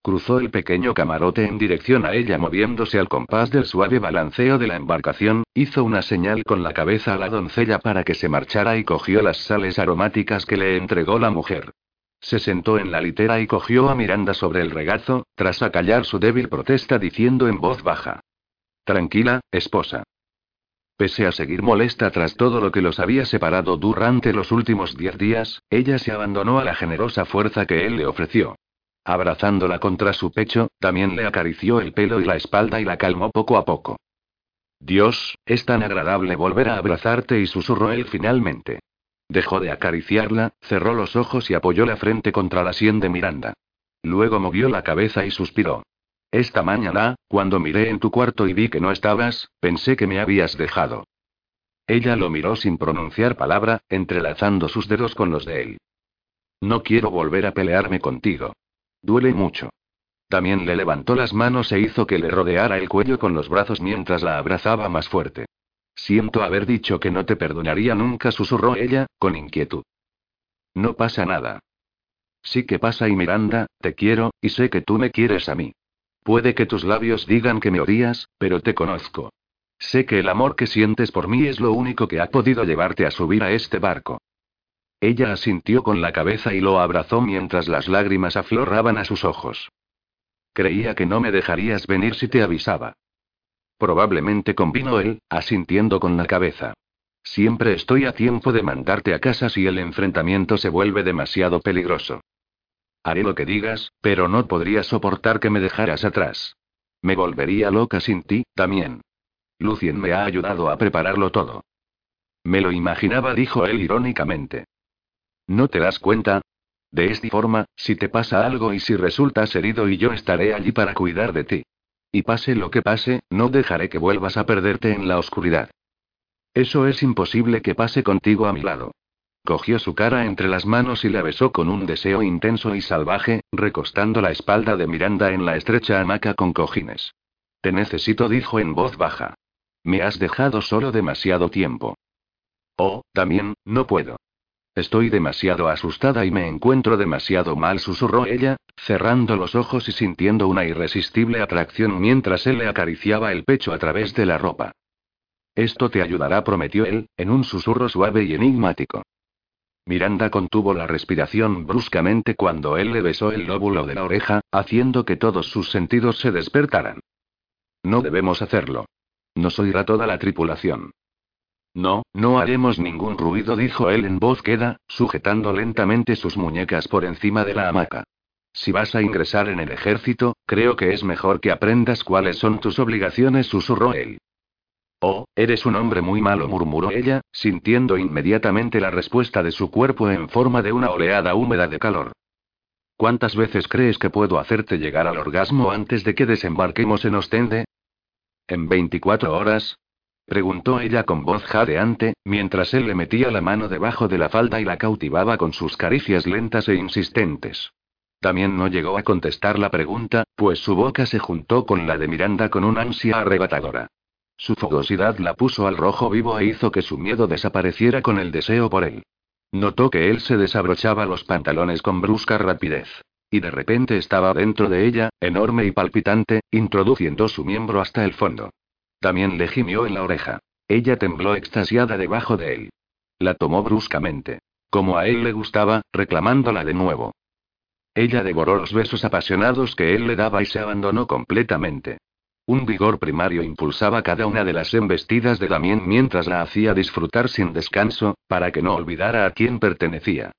Cruzó el pequeño camarote en dirección a ella moviéndose al compás del suave balanceo de la embarcación, hizo una señal con la cabeza a la doncella para que se marchara y cogió las sales aromáticas que le entregó la mujer. Se sentó en la litera y cogió a Miranda sobre el regazo, tras acallar su débil protesta diciendo en voz baja. Tranquila, esposa. Pese a seguir molesta tras todo lo que los había separado durante los últimos diez días, ella se abandonó a la generosa fuerza que él le ofreció. Abrazándola contra su pecho, también le acarició el pelo y la espalda y la calmó poco a poco. Dios, es tan agradable volver a abrazarte y susurró él finalmente. Dejó de acariciarla, cerró los ojos y apoyó la frente contra la sien de Miranda. Luego movió la cabeza y suspiró. Esta mañana, cuando miré en tu cuarto y vi que no estabas, pensé que me habías dejado. Ella lo miró sin pronunciar palabra, entrelazando sus dedos con los de él. No quiero volver a pelearme contigo. Duele mucho. También le levantó las manos e hizo que le rodeara el cuello con los brazos mientras la abrazaba más fuerte. Siento haber dicho que no te perdonaría nunca, susurró ella, con inquietud. No pasa nada. Sí que pasa y Miranda, te quiero, y sé que tú me quieres a mí. Puede que tus labios digan que me odias, pero te conozco. Sé que el amor que sientes por mí es lo único que ha podido llevarte a subir a este barco. Ella asintió con la cabeza y lo abrazó mientras las lágrimas afloraban a sus ojos. Creía que no me dejarías venir si te avisaba. Probablemente convino él, asintiendo con la cabeza. Siempre estoy a tiempo de mandarte a casa si el enfrentamiento se vuelve demasiado peligroso. Haré lo que digas, pero no podría soportar que me dejaras atrás. Me volvería loca sin ti, también. Lucien me ha ayudado a prepararlo todo. Me lo imaginaba, dijo él irónicamente. ¿No te das cuenta? De esta forma, si te pasa algo y si resultas herido y yo estaré allí para cuidar de ti. Y pase lo que pase, no dejaré que vuelvas a perderte en la oscuridad. Eso es imposible que pase contigo a mi lado. Cogió su cara entre las manos y la besó con un deseo intenso y salvaje, recostando la espalda de Miranda en la estrecha hamaca con cojines. Te necesito, dijo en voz baja. Me has dejado solo demasiado tiempo. Oh, también, no puedo. Estoy demasiado asustada y me encuentro demasiado mal, susurró ella, cerrando los ojos y sintiendo una irresistible atracción mientras él le acariciaba el pecho a través de la ropa. Esto te ayudará, prometió él, en un susurro suave y enigmático. Miranda contuvo la respiración bruscamente cuando él le besó el lóbulo de la oreja, haciendo que todos sus sentidos se despertaran. No debemos hacerlo. Nos oirá toda la tripulación. No, no haremos ningún ruido, dijo él en voz queda, sujetando lentamente sus muñecas por encima de la hamaca. Si vas a ingresar en el ejército, creo que es mejor que aprendas cuáles son tus obligaciones, susurró él. Oh, eres un hombre muy malo, murmuró ella, sintiendo inmediatamente la respuesta de su cuerpo en forma de una oleada húmeda de calor. ¿Cuántas veces crees que puedo hacerte llegar al orgasmo antes de que desembarquemos en Ostende? En 24 horas, Preguntó ella con voz jadeante, mientras él le metía la mano debajo de la falda y la cautivaba con sus caricias lentas e insistentes. También no llegó a contestar la pregunta, pues su boca se juntó con la de Miranda con una ansia arrebatadora. Su fogosidad la puso al rojo vivo e hizo que su miedo desapareciera con el deseo por él. Notó que él se desabrochaba los pantalones con brusca rapidez. Y de repente estaba dentro de ella, enorme y palpitante, introduciendo su miembro hasta el fondo. También le gimió en la oreja. Ella tembló extasiada debajo de él. La tomó bruscamente. Como a él le gustaba, reclamándola de nuevo. Ella devoró los besos apasionados que él le daba y se abandonó completamente. Un vigor primario impulsaba cada una de las embestidas de Damien mientras la hacía disfrutar sin descanso, para que no olvidara a quién pertenecía.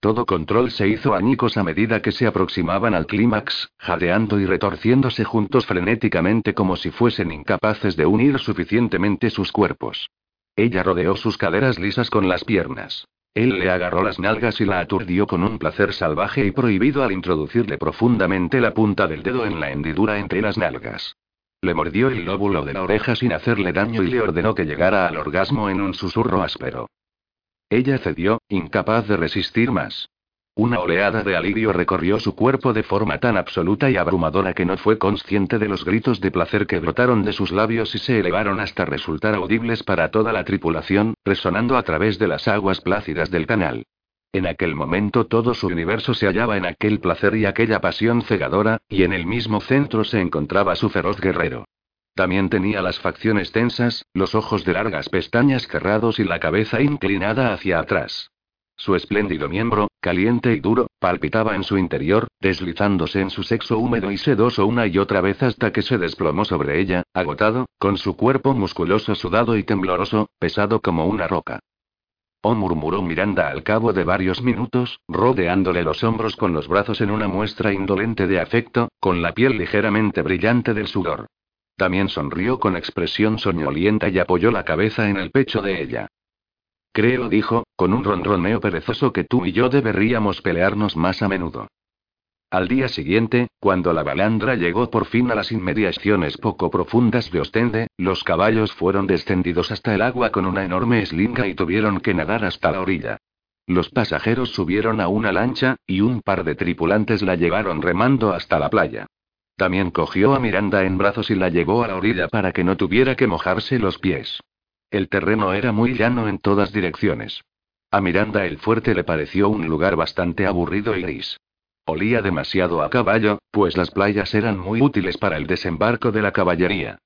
Todo control se hizo añicos a medida que se aproximaban al clímax, jadeando y retorciéndose juntos frenéticamente como si fuesen incapaces de unir suficientemente sus cuerpos. Ella rodeó sus caderas lisas con las piernas. Él le agarró las nalgas y la aturdió con un placer salvaje y prohibido al introducirle profundamente la punta del dedo en la hendidura entre las nalgas. Le mordió el lóbulo de la oreja sin hacerle daño y le ordenó que llegara al orgasmo en un susurro áspero. Ella cedió, incapaz de resistir más. Una oleada de alivio recorrió su cuerpo de forma tan absoluta y abrumadora que no fue consciente de los gritos de placer que brotaron de sus labios y se elevaron hasta resultar audibles para toda la tripulación, resonando a través de las aguas plácidas del canal. En aquel momento todo su universo se hallaba en aquel placer y aquella pasión cegadora, y en el mismo centro se encontraba su feroz guerrero. También tenía las facciones tensas, los ojos de largas pestañas cerrados y la cabeza inclinada hacia atrás. Su espléndido miembro, caliente y duro, palpitaba en su interior, deslizándose en su sexo húmedo y sedoso una y otra vez hasta que se desplomó sobre ella, agotado, con su cuerpo musculoso sudado y tembloroso, pesado como una roca. Oh, murmuró Miranda al cabo de varios minutos, rodeándole los hombros con los brazos en una muestra indolente de afecto, con la piel ligeramente brillante del sudor. También sonrió con expresión soñolienta y apoyó la cabeza en el pecho de ella. Creo, dijo, con un ronroneo perezoso, que tú y yo deberíamos pelearnos más a menudo. Al día siguiente, cuando la balandra llegó por fin a las inmediaciones poco profundas de Ostende, los caballos fueron descendidos hasta el agua con una enorme eslinga y tuvieron que nadar hasta la orilla. Los pasajeros subieron a una lancha, y un par de tripulantes la llevaron remando hasta la playa. También cogió a Miranda en brazos y la llevó a la orilla para que no tuviera que mojarse los pies. El terreno era muy llano en todas direcciones. A Miranda el fuerte le pareció un lugar bastante aburrido y gris. Olía demasiado a caballo, pues las playas eran muy útiles para el desembarco de la caballería.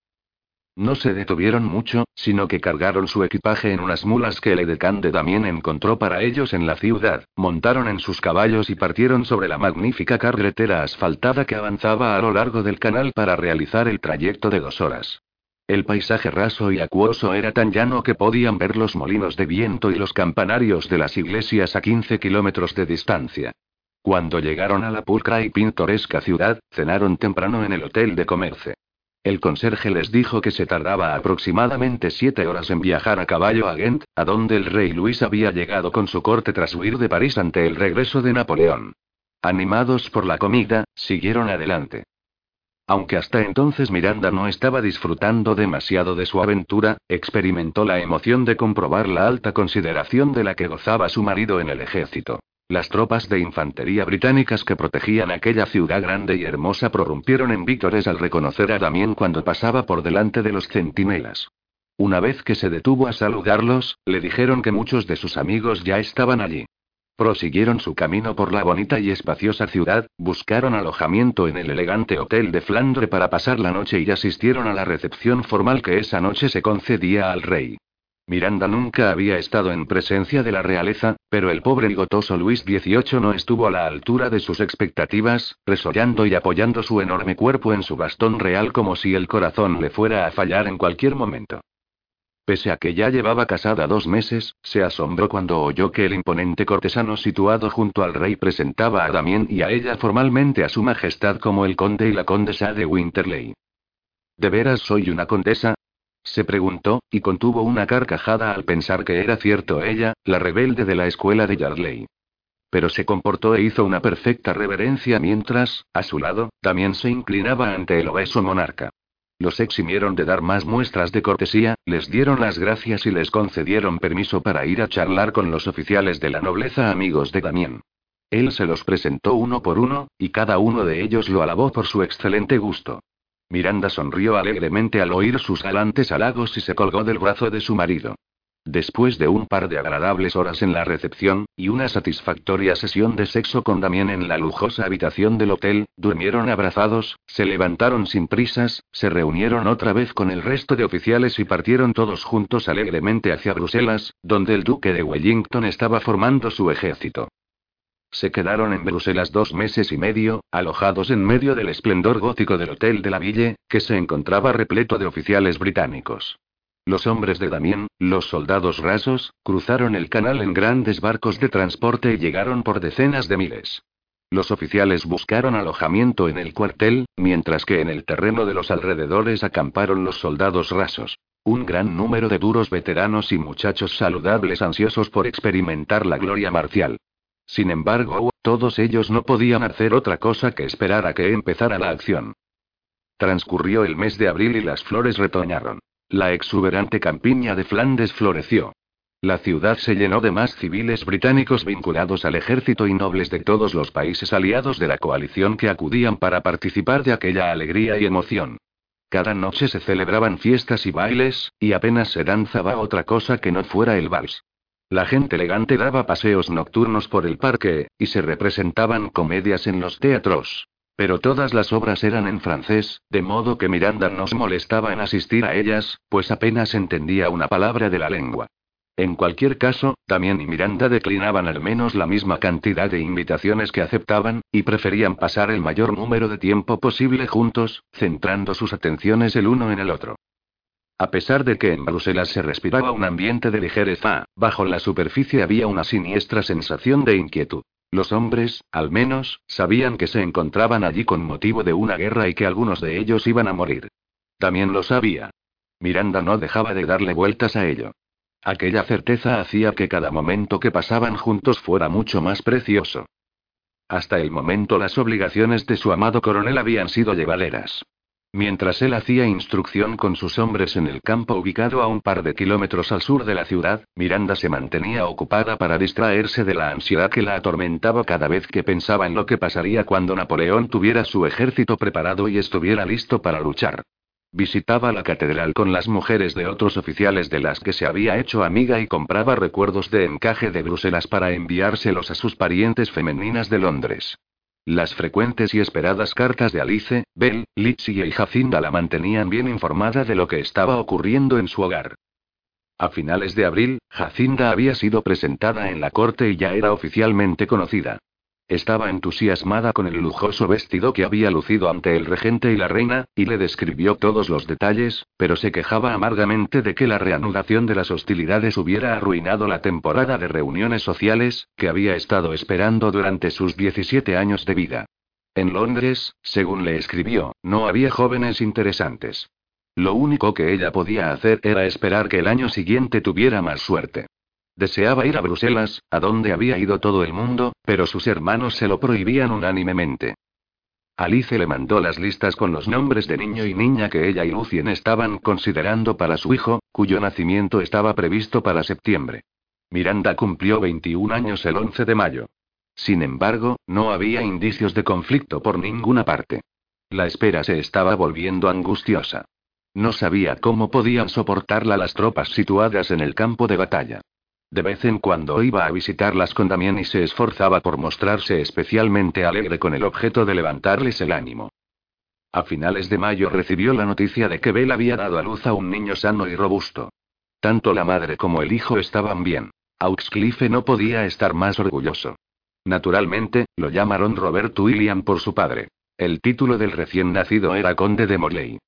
No se detuvieron mucho, sino que cargaron su equipaje en unas mulas que el edecán de Damien encontró para ellos en la ciudad, montaron en sus caballos y partieron sobre la magnífica carretera asfaltada que avanzaba a lo largo del canal para realizar el trayecto de dos horas. El paisaje raso y acuoso era tan llano que podían ver los molinos de viento y los campanarios de las iglesias a 15 kilómetros de distancia. Cuando llegaron a la pulcra y pintoresca ciudad, cenaron temprano en el hotel de Comerce. El conserje les dijo que se tardaba aproximadamente siete horas en viajar a caballo a Ghent, a donde el rey Luis había llegado con su corte tras huir de París ante el regreso de Napoleón. Animados por la comida, siguieron adelante. Aunque hasta entonces Miranda no estaba disfrutando demasiado de su aventura, experimentó la emoción de comprobar la alta consideración de la que gozaba su marido en el ejército. Las tropas de infantería británicas que protegían aquella ciudad grande y hermosa prorrumpieron en vítores al reconocer a Damien cuando pasaba por delante de los centinelas. Una vez que se detuvo a saludarlos, le dijeron que muchos de sus amigos ya estaban allí. Prosiguieron su camino por la bonita y espaciosa ciudad, buscaron alojamiento en el elegante hotel de Flandre para pasar la noche y asistieron a la recepción formal que esa noche se concedía al rey. Miranda nunca había estado en presencia de la realeza, pero el pobre y gotoso Luis XVIII no estuvo a la altura de sus expectativas, resollando y apoyando su enorme cuerpo en su bastón real como si el corazón le fuera a fallar en cualquier momento. Pese a que ya llevaba casada dos meses, se asombró cuando oyó que el imponente cortesano situado junto al rey presentaba a Damien y a ella formalmente a su majestad como el conde y la condesa de Winterley. ¿De veras soy una condesa? Se preguntó, y contuvo una carcajada al pensar que era cierto ella, la rebelde de la escuela de Yardley. Pero se comportó e hizo una perfecta reverencia mientras, a su lado, también se inclinaba ante el obeso monarca. Los eximieron de dar más muestras de cortesía, les dieron las gracias y les concedieron permiso para ir a charlar con los oficiales de la nobleza amigos de Damien. Él se los presentó uno por uno, y cada uno de ellos lo alabó por su excelente gusto. Miranda sonrió alegremente al oír sus galantes halagos y se colgó del brazo de su marido. Después de un par de agradables horas en la recepción, y una satisfactoria sesión de sexo con Damien en la lujosa habitación del hotel, durmieron abrazados, se levantaron sin prisas, se reunieron otra vez con el resto de oficiales y partieron todos juntos alegremente hacia Bruselas, donde el duque de Wellington estaba formando su ejército. Se quedaron en Bruselas dos meses y medio, alojados en medio del esplendor gótico del Hotel de la Ville, que se encontraba repleto de oficiales británicos. Los hombres de Damien, los soldados rasos, cruzaron el canal en grandes barcos de transporte y llegaron por decenas de miles. Los oficiales buscaron alojamiento en el cuartel, mientras que en el terreno de los alrededores acamparon los soldados rasos. Un gran número de duros veteranos y muchachos saludables ansiosos por experimentar la gloria marcial. Sin embargo, todos ellos no podían hacer otra cosa que esperar a que empezara la acción. Transcurrió el mes de abril y las flores retoñaron. La exuberante campiña de Flandes floreció. La ciudad se llenó de más civiles británicos vinculados al ejército y nobles de todos los países aliados de la coalición que acudían para participar de aquella alegría y emoción. Cada noche se celebraban fiestas y bailes, y apenas se danzaba otra cosa que no fuera el vals. La gente elegante daba paseos nocturnos por el parque, y se representaban comedias en los teatros. Pero todas las obras eran en francés, de modo que Miranda no se molestaba en asistir a ellas, pues apenas entendía una palabra de la lengua. En cualquier caso, también y Miranda declinaban al menos la misma cantidad de invitaciones que aceptaban, y preferían pasar el mayor número de tiempo posible juntos, centrando sus atenciones el uno en el otro. A pesar de que en Bruselas se respiraba un ambiente de ligereza, bajo la superficie había una siniestra sensación de inquietud. Los hombres, al menos, sabían que se encontraban allí con motivo de una guerra y que algunos de ellos iban a morir. También lo sabía. Miranda no dejaba de darle vueltas a ello. Aquella certeza hacía que cada momento que pasaban juntos fuera mucho más precioso. Hasta el momento las obligaciones de su amado coronel habían sido llevaderas. Mientras él hacía instrucción con sus hombres en el campo ubicado a un par de kilómetros al sur de la ciudad, Miranda se mantenía ocupada para distraerse de la ansiedad que la atormentaba cada vez que pensaba en lo que pasaría cuando Napoleón tuviera su ejército preparado y estuviera listo para luchar. Visitaba la catedral con las mujeres de otros oficiales de las que se había hecho amiga y compraba recuerdos de encaje de Bruselas para enviárselos a sus parientes femeninas de Londres. Las frecuentes y esperadas cartas de Alice, Belle, Lizzie y Jacinda la mantenían bien informada de lo que estaba ocurriendo en su hogar. A finales de abril, Jacinda había sido presentada en la corte y ya era oficialmente conocida. Estaba entusiasmada con el lujoso vestido que había lucido ante el regente y la reina, y le describió todos los detalles, pero se quejaba amargamente de que la reanudación de las hostilidades hubiera arruinado la temporada de reuniones sociales, que había estado esperando durante sus 17 años de vida. En Londres, según le escribió, no había jóvenes interesantes. Lo único que ella podía hacer era esperar que el año siguiente tuviera más suerte. Deseaba ir a Bruselas, a donde había ido todo el mundo, pero sus hermanos se lo prohibían unánimemente. Alice le mandó las listas con los nombres de niño y niña que ella y Lucien estaban considerando para su hijo, cuyo nacimiento estaba previsto para septiembre. Miranda cumplió 21 años el 11 de mayo. Sin embargo, no había indicios de conflicto por ninguna parte. La espera se estaba volviendo angustiosa. No sabía cómo podían soportarla las tropas situadas en el campo de batalla. De vez en cuando iba a visitarlas con Damien y se esforzaba por mostrarse especialmente alegre con el objeto de levantarles el ánimo. A finales de mayo recibió la noticia de que Bell había dado a luz a un niño sano y robusto. Tanto la madre como el hijo estaban bien. Auxcliffe no podía estar más orgulloso. Naturalmente, lo llamaron Robert William por su padre. El título del recién nacido era Conde de Morley.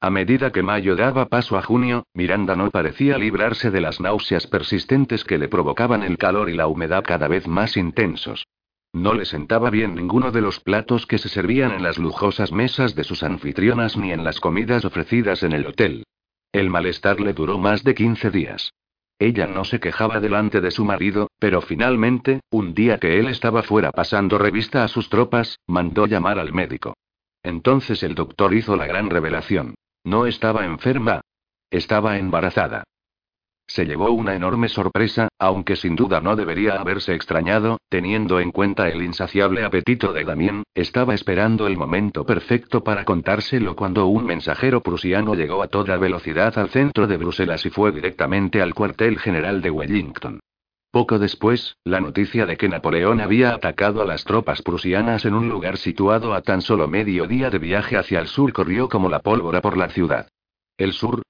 A medida que mayo daba paso a junio, Miranda no parecía librarse de las náuseas persistentes que le provocaban el calor y la humedad cada vez más intensos. No le sentaba bien ninguno de los platos que se servían en las lujosas mesas de sus anfitrionas ni en las comidas ofrecidas en el hotel. El malestar le duró más de 15 días. Ella no se quejaba delante de su marido, pero finalmente, un día que él estaba fuera pasando revista a sus tropas, mandó llamar al médico. Entonces el doctor hizo la gran revelación. No estaba enferma. Estaba embarazada. Se llevó una enorme sorpresa, aunque sin duda no debería haberse extrañado, teniendo en cuenta el insaciable apetito de Damien, estaba esperando el momento perfecto para contárselo cuando un mensajero prusiano llegó a toda velocidad al centro de Bruselas y fue directamente al cuartel general de Wellington. Poco después, la noticia de que Napoleón había atacado a las tropas prusianas en un lugar situado a tan solo medio día de viaje hacia el sur corrió como la pólvora por la ciudad. ¿El sur?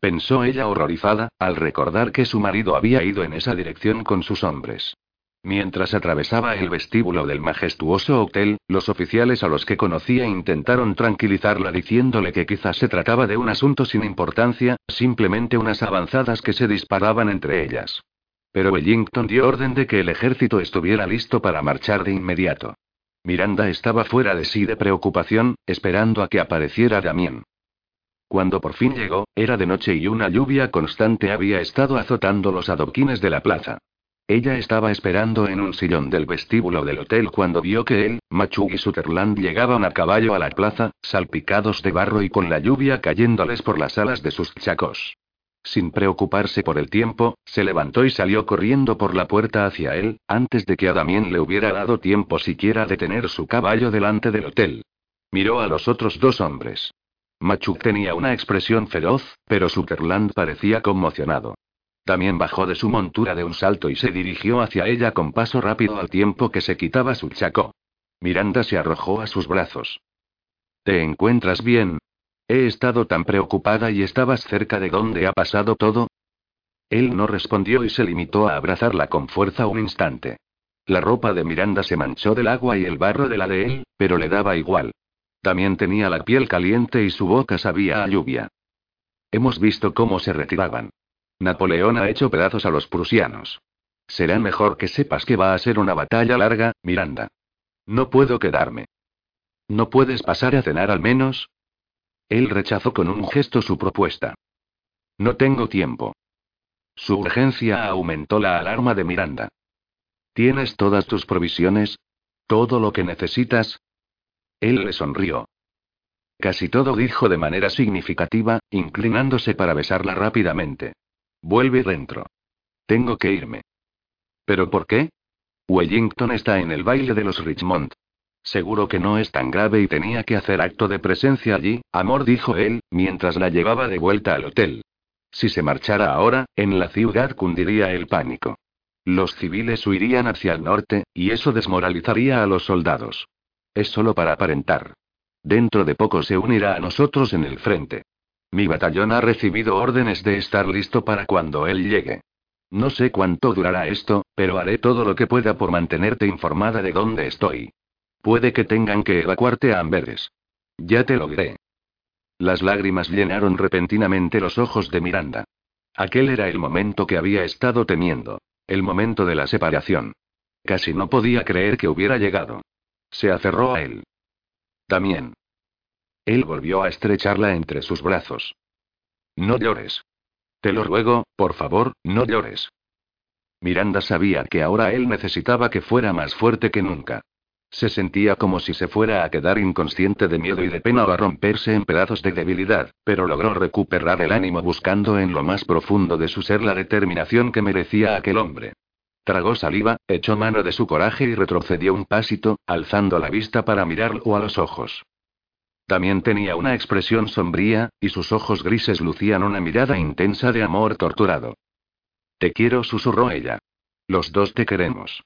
pensó ella horrorizada, al recordar que su marido había ido en esa dirección con sus hombres. Mientras atravesaba el vestíbulo del majestuoso hotel, los oficiales a los que conocía intentaron tranquilizarla diciéndole que quizás se trataba de un asunto sin importancia, simplemente unas avanzadas que se disparaban entre ellas. Pero Wellington dio orden de que el ejército estuviera listo para marchar de inmediato. Miranda estaba fuera de sí de preocupación, esperando a que apareciera Damien. Cuando por fin llegó, era de noche y una lluvia constante había estado azotando los adoquines de la plaza. Ella estaba esperando en un sillón del vestíbulo del hotel cuando vio que él, Machu y Sutherland llegaban a caballo a la plaza, salpicados de barro y con la lluvia cayéndoles por las alas de sus chacos. Sin preocuparse por el tiempo, se levantó y salió corriendo por la puerta hacia él, antes de que a Damien le hubiera dado tiempo siquiera de tener su caballo delante del hotel. Miró a los otros dos hombres. Machuk tenía una expresión feroz, pero Sutherland parecía conmocionado. También bajó de su montura de un salto y se dirigió hacia ella con paso rápido al tiempo que se quitaba su chaco. Miranda se arrojó a sus brazos. ¿Te encuentras bien? He estado tan preocupada y estabas cerca de donde ha pasado todo. Él no respondió y se limitó a abrazarla con fuerza un instante. La ropa de Miranda se manchó del agua y el barro de la de él, pero le daba igual. También tenía la piel caliente y su boca sabía a lluvia. Hemos visto cómo se retiraban. Napoleón ha hecho pedazos a los prusianos. Será mejor que sepas que va a ser una batalla larga, Miranda. No puedo quedarme. ¿No puedes pasar a cenar al menos? Él rechazó con un gesto su propuesta. No tengo tiempo. Su urgencia aumentó la alarma de Miranda. ¿Tienes todas tus provisiones? ¿Todo lo que necesitas? Él le sonrió. Casi todo dijo de manera significativa, inclinándose para besarla rápidamente. Vuelve dentro. Tengo que irme. ¿Pero por qué? Wellington está en el baile de los Richmond. Seguro que no es tan grave y tenía que hacer acto de presencia allí, amor, dijo él, mientras la llevaba de vuelta al hotel. Si se marchara ahora, en la ciudad cundiría el pánico. Los civiles huirían hacia el norte, y eso desmoralizaría a los soldados. Es solo para aparentar. Dentro de poco se unirá a nosotros en el frente. Mi batallón ha recibido órdenes de estar listo para cuando él llegue. No sé cuánto durará esto, pero haré todo lo que pueda por mantenerte informada de dónde estoy. Puede que tengan que evacuarte a Amberes. Ya te lo diré. Las lágrimas llenaron repentinamente los ojos de Miranda. Aquel era el momento que había estado temiendo. El momento de la separación. Casi no podía creer que hubiera llegado. Se aferró a él. También. Él volvió a estrecharla entre sus brazos. No llores. Te lo ruego, por favor, no llores. Miranda sabía que ahora él necesitaba que fuera más fuerte que nunca. Se sentía como si se fuera a quedar inconsciente de miedo y de pena o a romperse en pedazos de debilidad, pero logró recuperar el ánimo buscando en lo más profundo de su ser la determinación que merecía aquel hombre. Tragó saliva, echó mano de su coraje y retrocedió un pasito, alzando la vista para mirarlo a los ojos. También tenía una expresión sombría, y sus ojos grises lucían una mirada intensa de amor torturado. Te quiero, susurró ella. Los dos te queremos.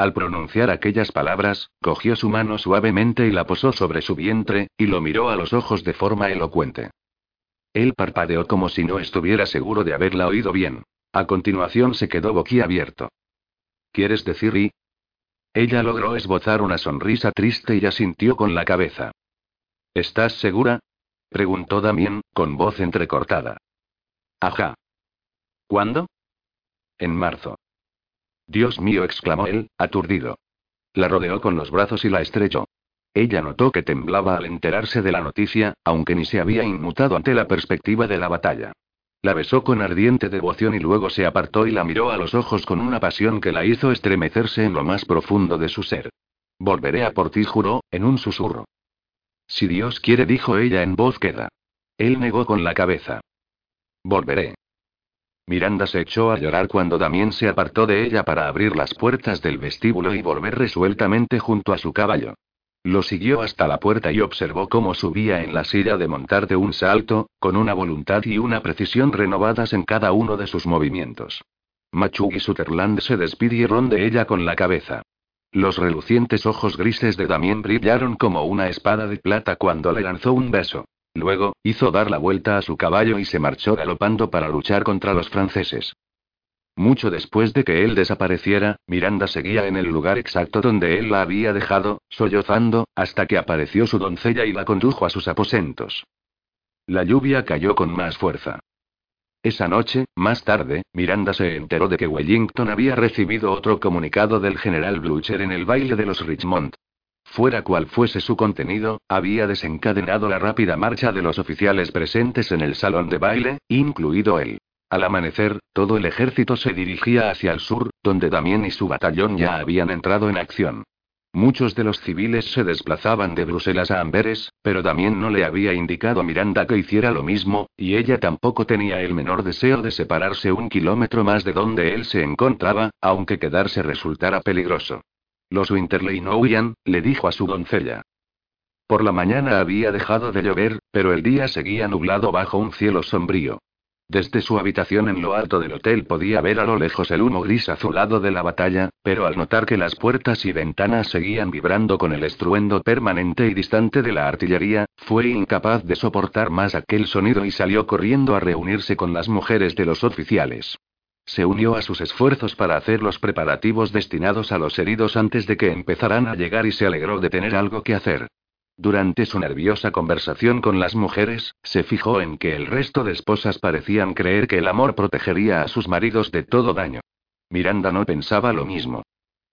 Al pronunciar aquellas palabras, cogió su mano suavemente y la posó sobre su vientre, y lo miró a los ojos de forma elocuente. Él parpadeó como si no estuviera seguro de haberla oído bien. A continuación se quedó boquiabierto. ¿Quieres decir y? Ella logró esbozar una sonrisa triste y asintió con la cabeza. ¿Estás segura? preguntó Damien, con voz entrecortada. Ajá. ¿Cuándo? En marzo. Dios mío, exclamó él, aturdido. La rodeó con los brazos y la estrechó. Ella notó que temblaba al enterarse de la noticia, aunque ni se había inmutado ante la perspectiva de la batalla. La besó con ardiente devoción y luego se apartó y la miró a los ojos con una pasión que la hizo estremecerse en lo más profundo de su ser. Volveré a por ti, juró, en un susurro. Si Dios quiere, dijo ella en voz queda. Él negó con la cabeza. Volveré. Miranda se echó a llorar cuando Damien se apartó de ella para abrir las puertas del vestíbulo y volver resueltamente junto a su caballo. Lo siguió hasta la puerta y observó cómo subía en la silla de montar de un salto, con una voluntad y una precisión renovadas en cada uno de sus movimientos. Machug y Sutherland se despidieron de ella con la cabeza. Los relucientes ojos grises de Damien brillaron como una espada de plata cuando le lanzó un beso. Luego, hizo dar la vuelta a su caballo y se marchó galopando para luchar contra los franceses. Mucho después de que él desapareciera, Miranda seguía en el lugar exacto donde él la había dejado, sollozando, hasta que apareció su doncella y la condujo a sus aposentos. La lluvia cayó con más fuerza. Esa noche, más tarde, Miranda se enteró de que Wellington había recibido otro comunicado del general Blucher en el baile de los Richmond. Fuera cual fuese su contenido, había desencadenado la rápida marcha de los oficiales presentes en el salón de baile, incluido él. Al amanecer, todo el ejército se dirigía hacia el sur, donde Damien y su batallón ya habían entrado en acción. Muchos de los civiles se desplazaban de Bruselas a Amberes, pero también no le había indicado a Miranda que hiciera lo mismo, y ella tampoco tenía el menor deseo de separarse un kilómetro más de donde él se encontraba, aunque quedarse resultara peligroso. Los Winterley no huían, le dijo a su doncella. Por la mañana había dejado de llover, pero el día seguía nublado bajo un cielo sombrío. Desde su habitación en lo alto del hotel podía ver a lo lejos el humo gris azulado de la batalla, pero al notar que las puertas y ventanas seguían vibrando con el estruendo permanente y distante de la artillería, fue incapaz de soportar más aquel sonido y salió corriendo a reunirse con las mujeres de los oficiales. Se unió a sus esfuerzos para hacer los preparativos destinados a los heridos antes de que empezaran a llegar y se alegró de tener algo que hacer. Durante su nerviosa conversación con las mujeres, se fijó en que el resto de esposas parecían creer que el amor protegería a sus maridos de todo daño. Miranda no pensaba lo mismo.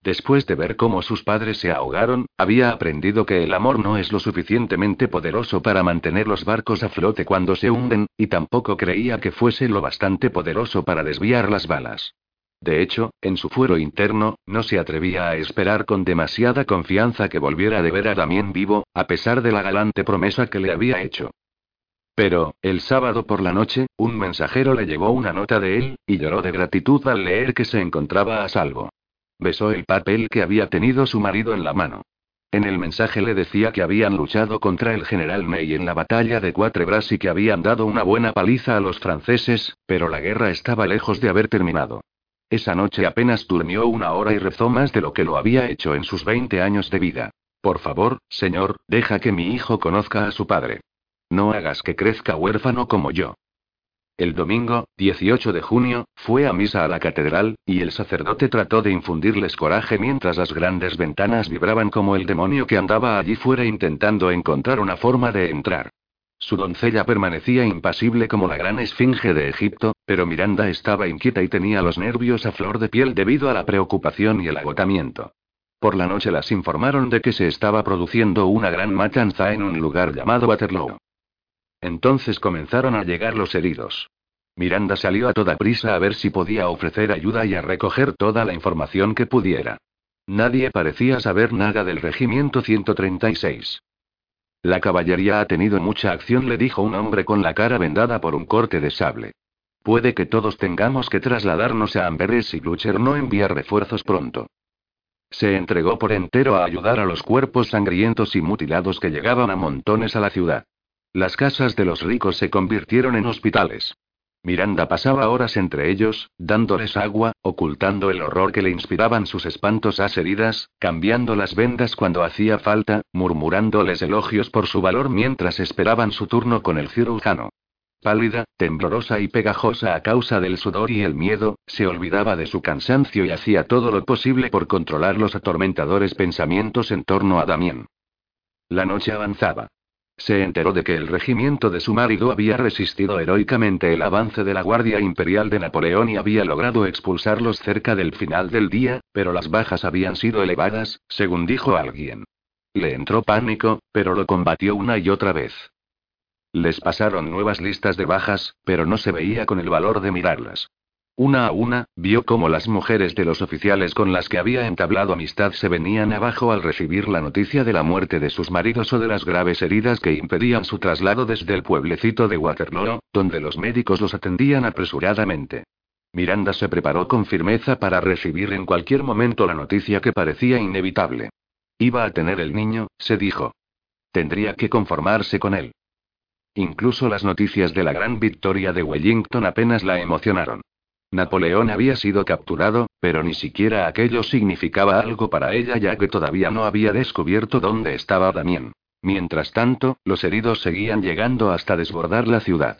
Después de ver cómo sus padres se ahogaron, había aprendido que el amor no es lo suficientemente poderoso para mantener los barcos a flote cuando se hunden, y tampoco creía que fuese lo bastante poderoso para desviar las balas. De hecho, en su fuero interno, no se atrevía a esperar con demasiada confianza que volviera de ver a Damien vivo, a pesar de la galante promesa que le había hecho. Pero, el sábado por la noche, un mensajero le llevó una nota de él, y lloró de gratitud al leer que se encontraba a salvo. Besó el papel que había tenido su marido en la mano. En el mensaje le decía que habían luchado contra el general Ney en la batalla de Quatre Bras y que habían dado una buena paliza a los franceses, pero la guerra estaba lejos de haber terminado. Esa noche apenas durmió una hora y rezó más de lo que lo había hecho en sus 20 años de vida. Por favor, señor, deja que mi hijo conozca a su padre. No hagas que crezca huérfano como yo. El domingo, 18 de junio, fue a misa a la catedral, y el sacerdote trató de infundirles coraje mientras las grandes ventanas vibraban como el demonio que andaba allí fuera intentando encontrar una forma de entrar. Su doncella permanecía impasible como la gran esfinge de Egipto, pero Miranda estaba inquieta y tenía los nervios a flor de piel debido a la preocupación y el agotamiento. Por la noche las informaron de que se estaba produciendo una gran matanza en un lugar llamado Waterloo. Entonces comenzaron a llegar los heridos. Miranda salió a toda prisa a ver si podía ofrecer ayuda y a recoger toda la información que pudiera. Nadie parecía saber nada del regimiento 136. La caballería ha tenido mucha acción, le dijo un hombre con la cara vendada por un corte de sable. Puede que todos tengamos que trasladarnos a Amberes y Blucher no enviar refuerzos pronto. Se entregó por entero a ayudar a los cuerpos sangrientos y mutilados que llegaban a montones a la ciudad. Las casas de los ricos se convirtieron en hospitales. Miranda pasaba horas entre ellos, dándoles agua, ocultando el horror que le inspiraban sus espantosas heridas, cambiando las vendas cuando hacía falta, murmurándoles elogios por su valor mientras esperaban su turno con el cirujano. Pálida, temblorosa y pegajosa a causa del sudor y el miedo, se olvidaba de su cansancio y hacía todo lo posible por controlar los atormentadores pensamientos en torno a Damián. La noche avanzaba. Se enteró de que el regimiento de su marido había resistido heroicamente el avance de la Guardia Imperial de Napoleón y había logrado expulsarlos cerca del final del día, pero las bajas habían sido elevadas, según dijo alguien. Le entró pánico, pero lo combatió una y otra vez. Les pasaron nuevas listas de bajas, pero no se veía con el valor de mirarlas. Una a una, vio cómo las mujeres de los oficiales con las que había entablado amistad se venían abajo al recibir la noticia de la muerte de sus maridos o de las graves heridas que impedían su traslado desde el pueblecito de Waterloo, donde los médicos los atendían apresuradamente. Miranda se preparó con firmeza para recibir en cualquier momento la noticia que parecía inevitable. Iba a tener el niño, se dijo. Tendría que conformarse con él. Incluso las noticias de la gran victoria de Wellington apenas la emocionaron. Napoleón había sido capturado, pero ni siquiera aquello significaba algo para ella ya que todavía no había descubierto dónde estaba Damien. Mientras tanto, los heridos seguían llegando hasta desbordar la ciudad.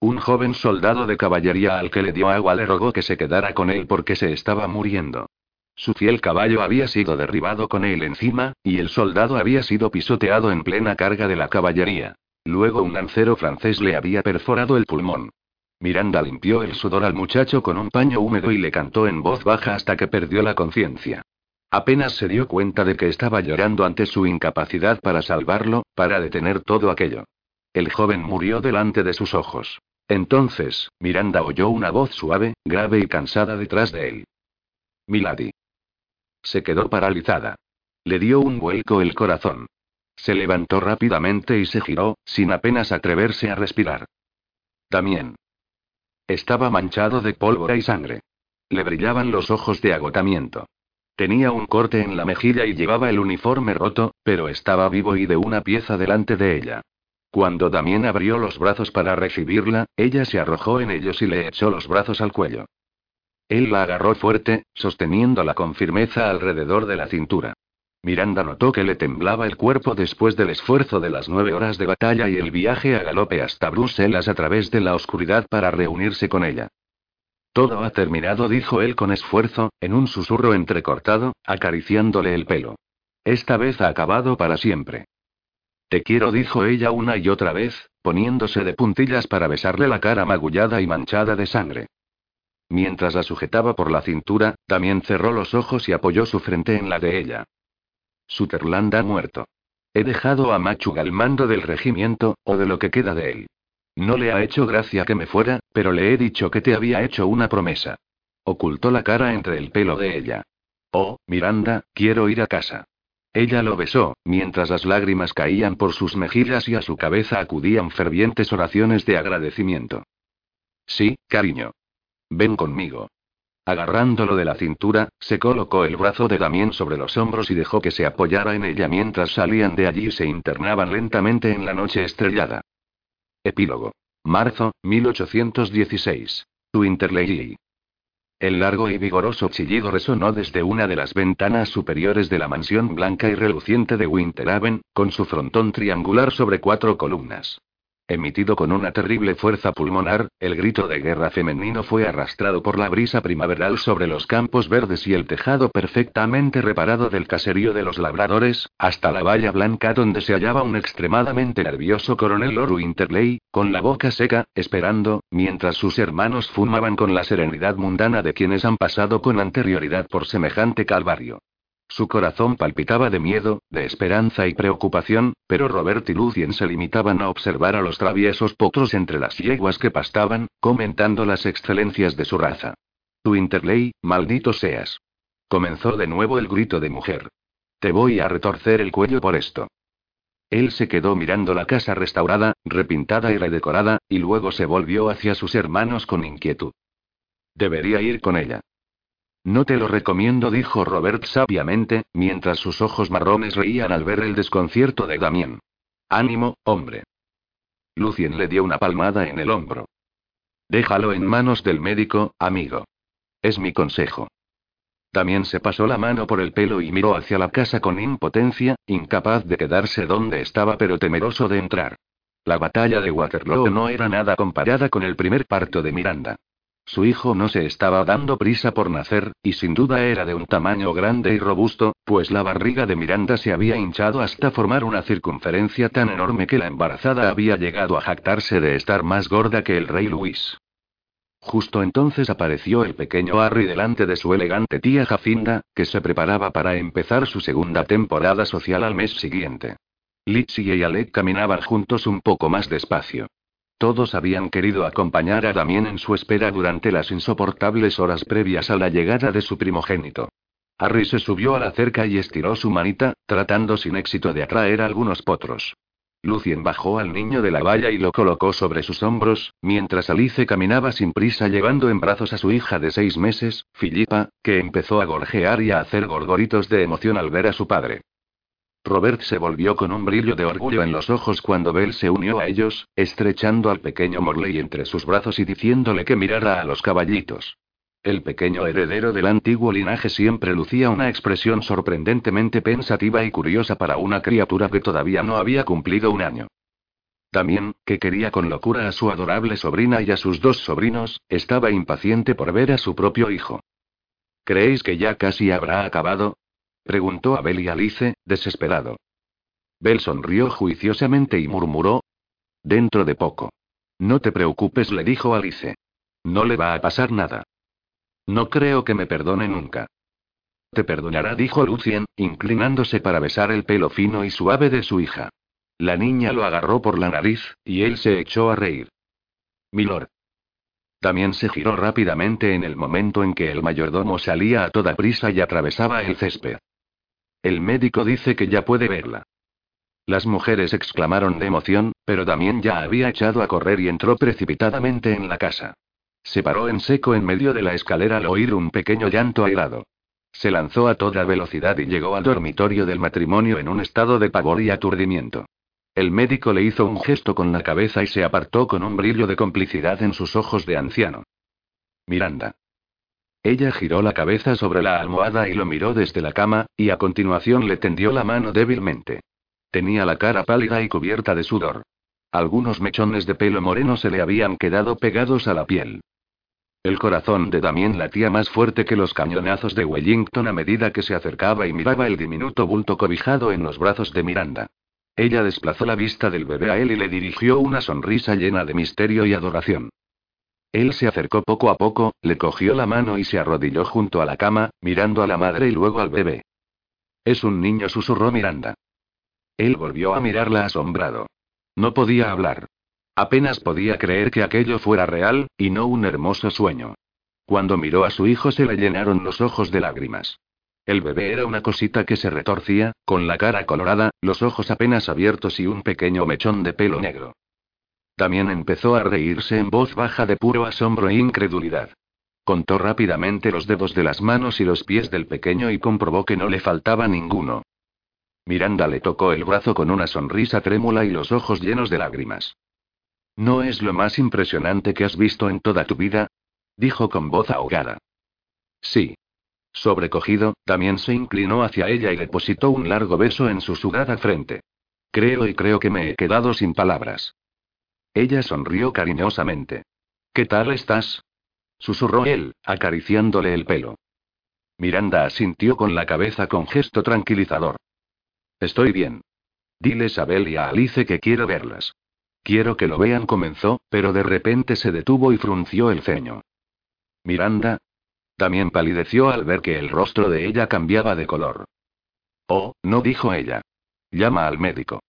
Un joven soldado de caballería al que le dio agua le rogó que se quedara con él porque se estaba muriendo. Su fiel caballo había sido derribado con él encima, y el soldado había sido pisoteado en plena carga de la caballería. Luego un lancero francés le había perforado el pulmón. Miranda limpió el sudor al muchacho con un paño húmedo y le cantó en voz baja hasta que perdió la conciencia. Apenas se dio cuenta de que estaba llorando ante su incapacidad para salvarlo, para detener todo aquello. El joven murió delante de sus ojos. Entonces, Miranda oyó una voz suave, grave y cansada detrás de él. Milady. Se quedó paralizada. Le dio un vuelco el corazón. Se levantó rápidamente y se giró, sin apenas atreverse a respirar. También. Estaba manchado de pólvora y sangre. Le brillaban los ojos de agotamiento. Tenía un corte en la mejilla y llevaba el uniforme roto, pero estaba vivo y de una pieza delante de ella. Cuando Damien abrió los brazos para recibirla, ella se arrojó en ellos y le echó los brazos al cuello. Él la agarró fuerte, sosteniéndola con firmeza alrededor de la cintura. Miranda notó que le temblaba el cuerpo después del esfuerzo de las nueve horas de batalla y el viaje a galope hasta Bruselas a través de la oscuridad para reunirse con ella. Todo ha terminado, dijo él con esfuerzo, en un susurro entrecortado, acariciándole el pelo. Esta vez ha acabado para siempre. Te quiero, dijo ella una y otra vez, poniéndose de puntillas para besarle la cara magullada y manchada de sangre. Mientras la sujetaba por la cintura, también cerró los ojos y apoyó su frente en la de ella. Sutherland ha muerto. He dejado a Machug al mando del regimiento, o de lo que queda de él. No le ha hecho gracia que me fuera, pero le he dicho que te había hecho una promesa. Ocultó la cara entre el pelo de ella. Oh, Miranda, quiero ir a casa. Ella lo besó, mientras las lágrimas caían por sus mejillas y a su cabeza acudían fervientes oraciones de agradecimiento. Sí, cariño. Ven conmigo. Agarrándolo de la cintura, se colocó el brazo de Damien sobre los hombros y dejó que se apoyara en ella mientras salían de allí y se internaban lentamente en la noche estrellada. Epílogo. Marzo, 1816. Winterley. El largo y vigoroso chillido resonó desde una de las ventanas superiores de la mansión blanca y reluciente de Winterhaven, con su frontón triangular sobre cuatro columnas. Emitido con una terrible fuerza pulmonar, el grito de guerra femenino fue arrastrado por la brisa primaveral sobre los campos verdes y el tejado perfectamente reparado del caserío de los labradores, hasta la valla blanca donde se hallaba un extremadamente nervioso coronel Lord Winterley, con la boca seca, esperando, mientras sus hermanos fumaban con la serenidad mundana de quienes han pasado con anterioridad por semejante calvario. Su corazón palpitaba de miedo, de esperanza y preocupación, pero Robert y Lucien se limitaban a observar a los traviesos potros entre las yeguas que pastaban, comentando las excelencias de su raza. Tu Interley, maldito seas. Comenzó de nuevo el grito de mujer. Te voy a retorcer el cuello por esto. Él se quedó mirando la casa restaurada, repintada y redecorada, y luego se volvió hacia sus hermanos con inquietud. Debería ir con ella. No te lo recomiendo, dijo Robert sabiamente, mientras sus ojos marrones reían al ver el desconcierto de Damien. Ánimo, hombre. Lucien le dio una palmada en el hombro. Déjalo en manos del médico, amigo. Es mi consejo. Damien se pasó la mano por el pelo y miró hacia la casa con impotencia, incapaz de quedarse donde estaba pero temeroso de entrar. La batalla de Waterloo no era nada comparada con el primer parto de Miranda. Su hijo no se estaba dando prisa por nacer, y sin duda era de un tamaño grande y robusto, pues la barriga de Miranda se había hinchado hasta formar una circunferencia tan enorme que la embarazada había llegado a jactarse de estar más gorda que el rey Luis. Justo entonces apareció el pequeño Harry delante de su elegante tía Jacinda, que se preparaba para empezar su segunda temporada social al mes siguiente. Lizzie y Alec caminaban juntos un poco más despacio. Todos habían querido acompañar a Damien en su espera durante las insoportables horas previas a la llegada de su primogénito. Harry se subió a la cerca y estiró su manita, tratando sin éxito de atraer algunos potros. Lucien bajó al niño de la valla y lo colocó sobre sus hombros, mientras Alice caminaba sin prisa llevando en brazos a su hija de seis meses, Filipa, que empezó a gorjear y a hacer gorgoritos de emoción al ver a su padre. Robert se volvió con un brillo de orgullo en los ojos cuando Bell se unió a ellos, estrechando al pequeño Morley entre sus brazos y diciéndole que mirara a los caballitos. El pequeño heredero del antiguo linaje siempre lucía una expresión sorprendentemente pensativa y curiosa para una criatura que todavía no había cumplido un año. También, que quería con locura a su adorable sobrina y a sus dos sobrinos, estaba impaciente por ver a su propio hijo. ¿Creéis que ya casi habrá acabado? Preguntó a Bell y Alice, desesperado. Bell sonrió juiciosamente y murmuró. Dentro de poco. No te preocupes, le dijo Alice. No le va a pasar nada. No creo que me perdone nunca. Te perdonará, dijo Lucien, inclinándose para besar el pelo fino y suave de su hija. La niña lo agarró por la nariz, y él se echó a reír. Milord. También se giró rápidamente en el momento en que el mayordomo salía a toda prisa y atravesaba el césped. El médico dice que ya puede verla. Las mujeres exclamaron de emoción, pero también ya había echado a correr y entró precipitadamente en la casa. Se paró en seco en medio de la escalera al oír un pequeño llanto airado. Se lanzó a toda velocidad y llegó al dormitorio del matrimonio en un estado de pavor y aturdimiento. El médico le hizo un gesto con la cabeza y se apartó con un brillo de complicidad en sus ojos de anciano. Miranda. Ella giró la cabeza sobre la almohada y lo miró desde la cama, y a continuación le tendió la mano débilmente. Tenía la cara pálida y cubierta de sudor. Algunos mechones de pelo moreno se le habían quedado pegados a la piel. El corazón de Damien latía más fuerte que los cañonazos de Wellington a medida que se acercaba y miraba el diminuto bulto cobijado en los brazos de Miranda. Ella desplazó la vista del bebé a él y le dirigió una sonrisa llena de misterio y adoración. Él se acercó poco a poco, le cogió la mano y se arrodilló junto a la cama, mirando a la madre y luego al bebé. Es un niño, susurró Miranda. Él volvió a mirarla asombrado. No podía hablar. Apenas podía creer que aquello fuera real, y no un hermoso sueño. Cuando miró a su hijo se le llenaron los ojos de lágrimas. El bebé era una cosita que se retorcía, con la cara colorada, los ojos apenas abiertos y un pequeño mechón de pelo negro. También empezó a reírse en voz baja de puro asombro e incredulidad. Contó rápidamente los dedos de las manos y los pies del pequeño y comprobó que no le faltaba ninguno. Miranda le tocó el brazo con una sonrisa trémula y los ojos llenos de lágrimas. ¿No es lo más impresionante que has visto en toda tu vida? dijo con voz ahogada. Sí. Sobrecogido, también se inclinó hacia ella y depositó un largo beso en su sudada frente. Creo y creo que me he quedado sin palabras. Ella sonrió cariñosamente. ¿Qué tal estás? susurró él, acariciándole el pelo. Miranda asintió con la cabeza con gesto tranquilizador. Estoy bien. Diles a Bel y a Alice que quiero verlas. Quiero que lo vean, comenzó, pero de repente se detuvo y frunció el ceño. Miranda. También palideció al ver que el rostro de ella cambiaba de color. Oh, no dijo ella. Llama al médico.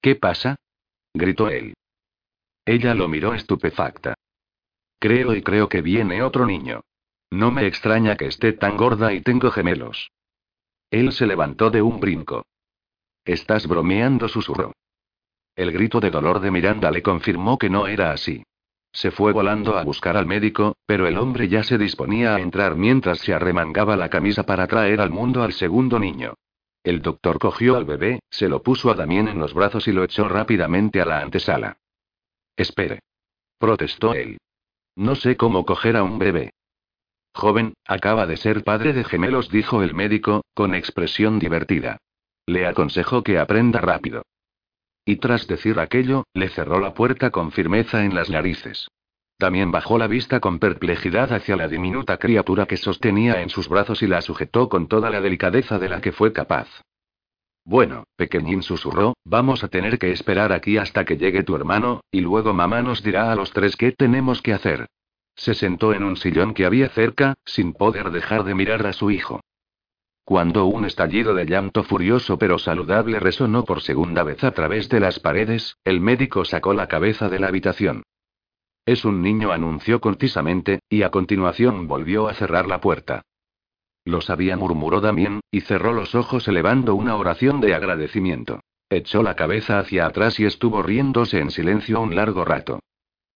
¿Qué pasa? gritó él. Ella lo miró estupefacta. Creo y creo que viene otro niño. No me extraña que esté tan gorda y tengo gemelos. Él se levantó de un brinco. Estás bromeando, susurró. El grito de dolor de Miranda le confirmó que no era así. Se fue volando a buscar al médico, pero el hombre ya se disponía a entrar mientras se arremangaba la camisa para traer al mundo al segundo niño. El doctor cogió al bebé, se lo puso a Damien en los brazos y lo echó rápidamente a la antesala. Espere. Protestó él. No sé cómo coger a un bebé. Joven, acaba de ser padre de gemelos, dijo el médico, con expresión divertida. Le aconsejó que aprenda rápido. Y tras decir aquello, le cerró la puerta con firmeza en las narices. También bajó la vista con perplejidad hacia la diminuta criatura que sostenía en sus brazos y la sujetó con toda la delicadeza de la que fue capaz. Bueno, pequeñín susurró, vamos a tener que esperar aquí hasta que llegue tu hermano, y luego mamá nos dirá a los tres qué tenemos que hacer. Se sentó en un sillón que había cerca, sin poder dejar de mirar a su hijo. Cuando un estallido de llanto furioso pero saludable resonó por segunda vez a través de las paredes, el médico sacó la cabeza de la habitación. Es un niño, anunció contisamente, y a continuación volvió a cerrar la puerta. Lo sabía, murmuró Damien, y cerró los ojos elevando una oración de agradecimiento. Echó la cabeza hacia atrás y estuvo riéndose en silencio un largo rato.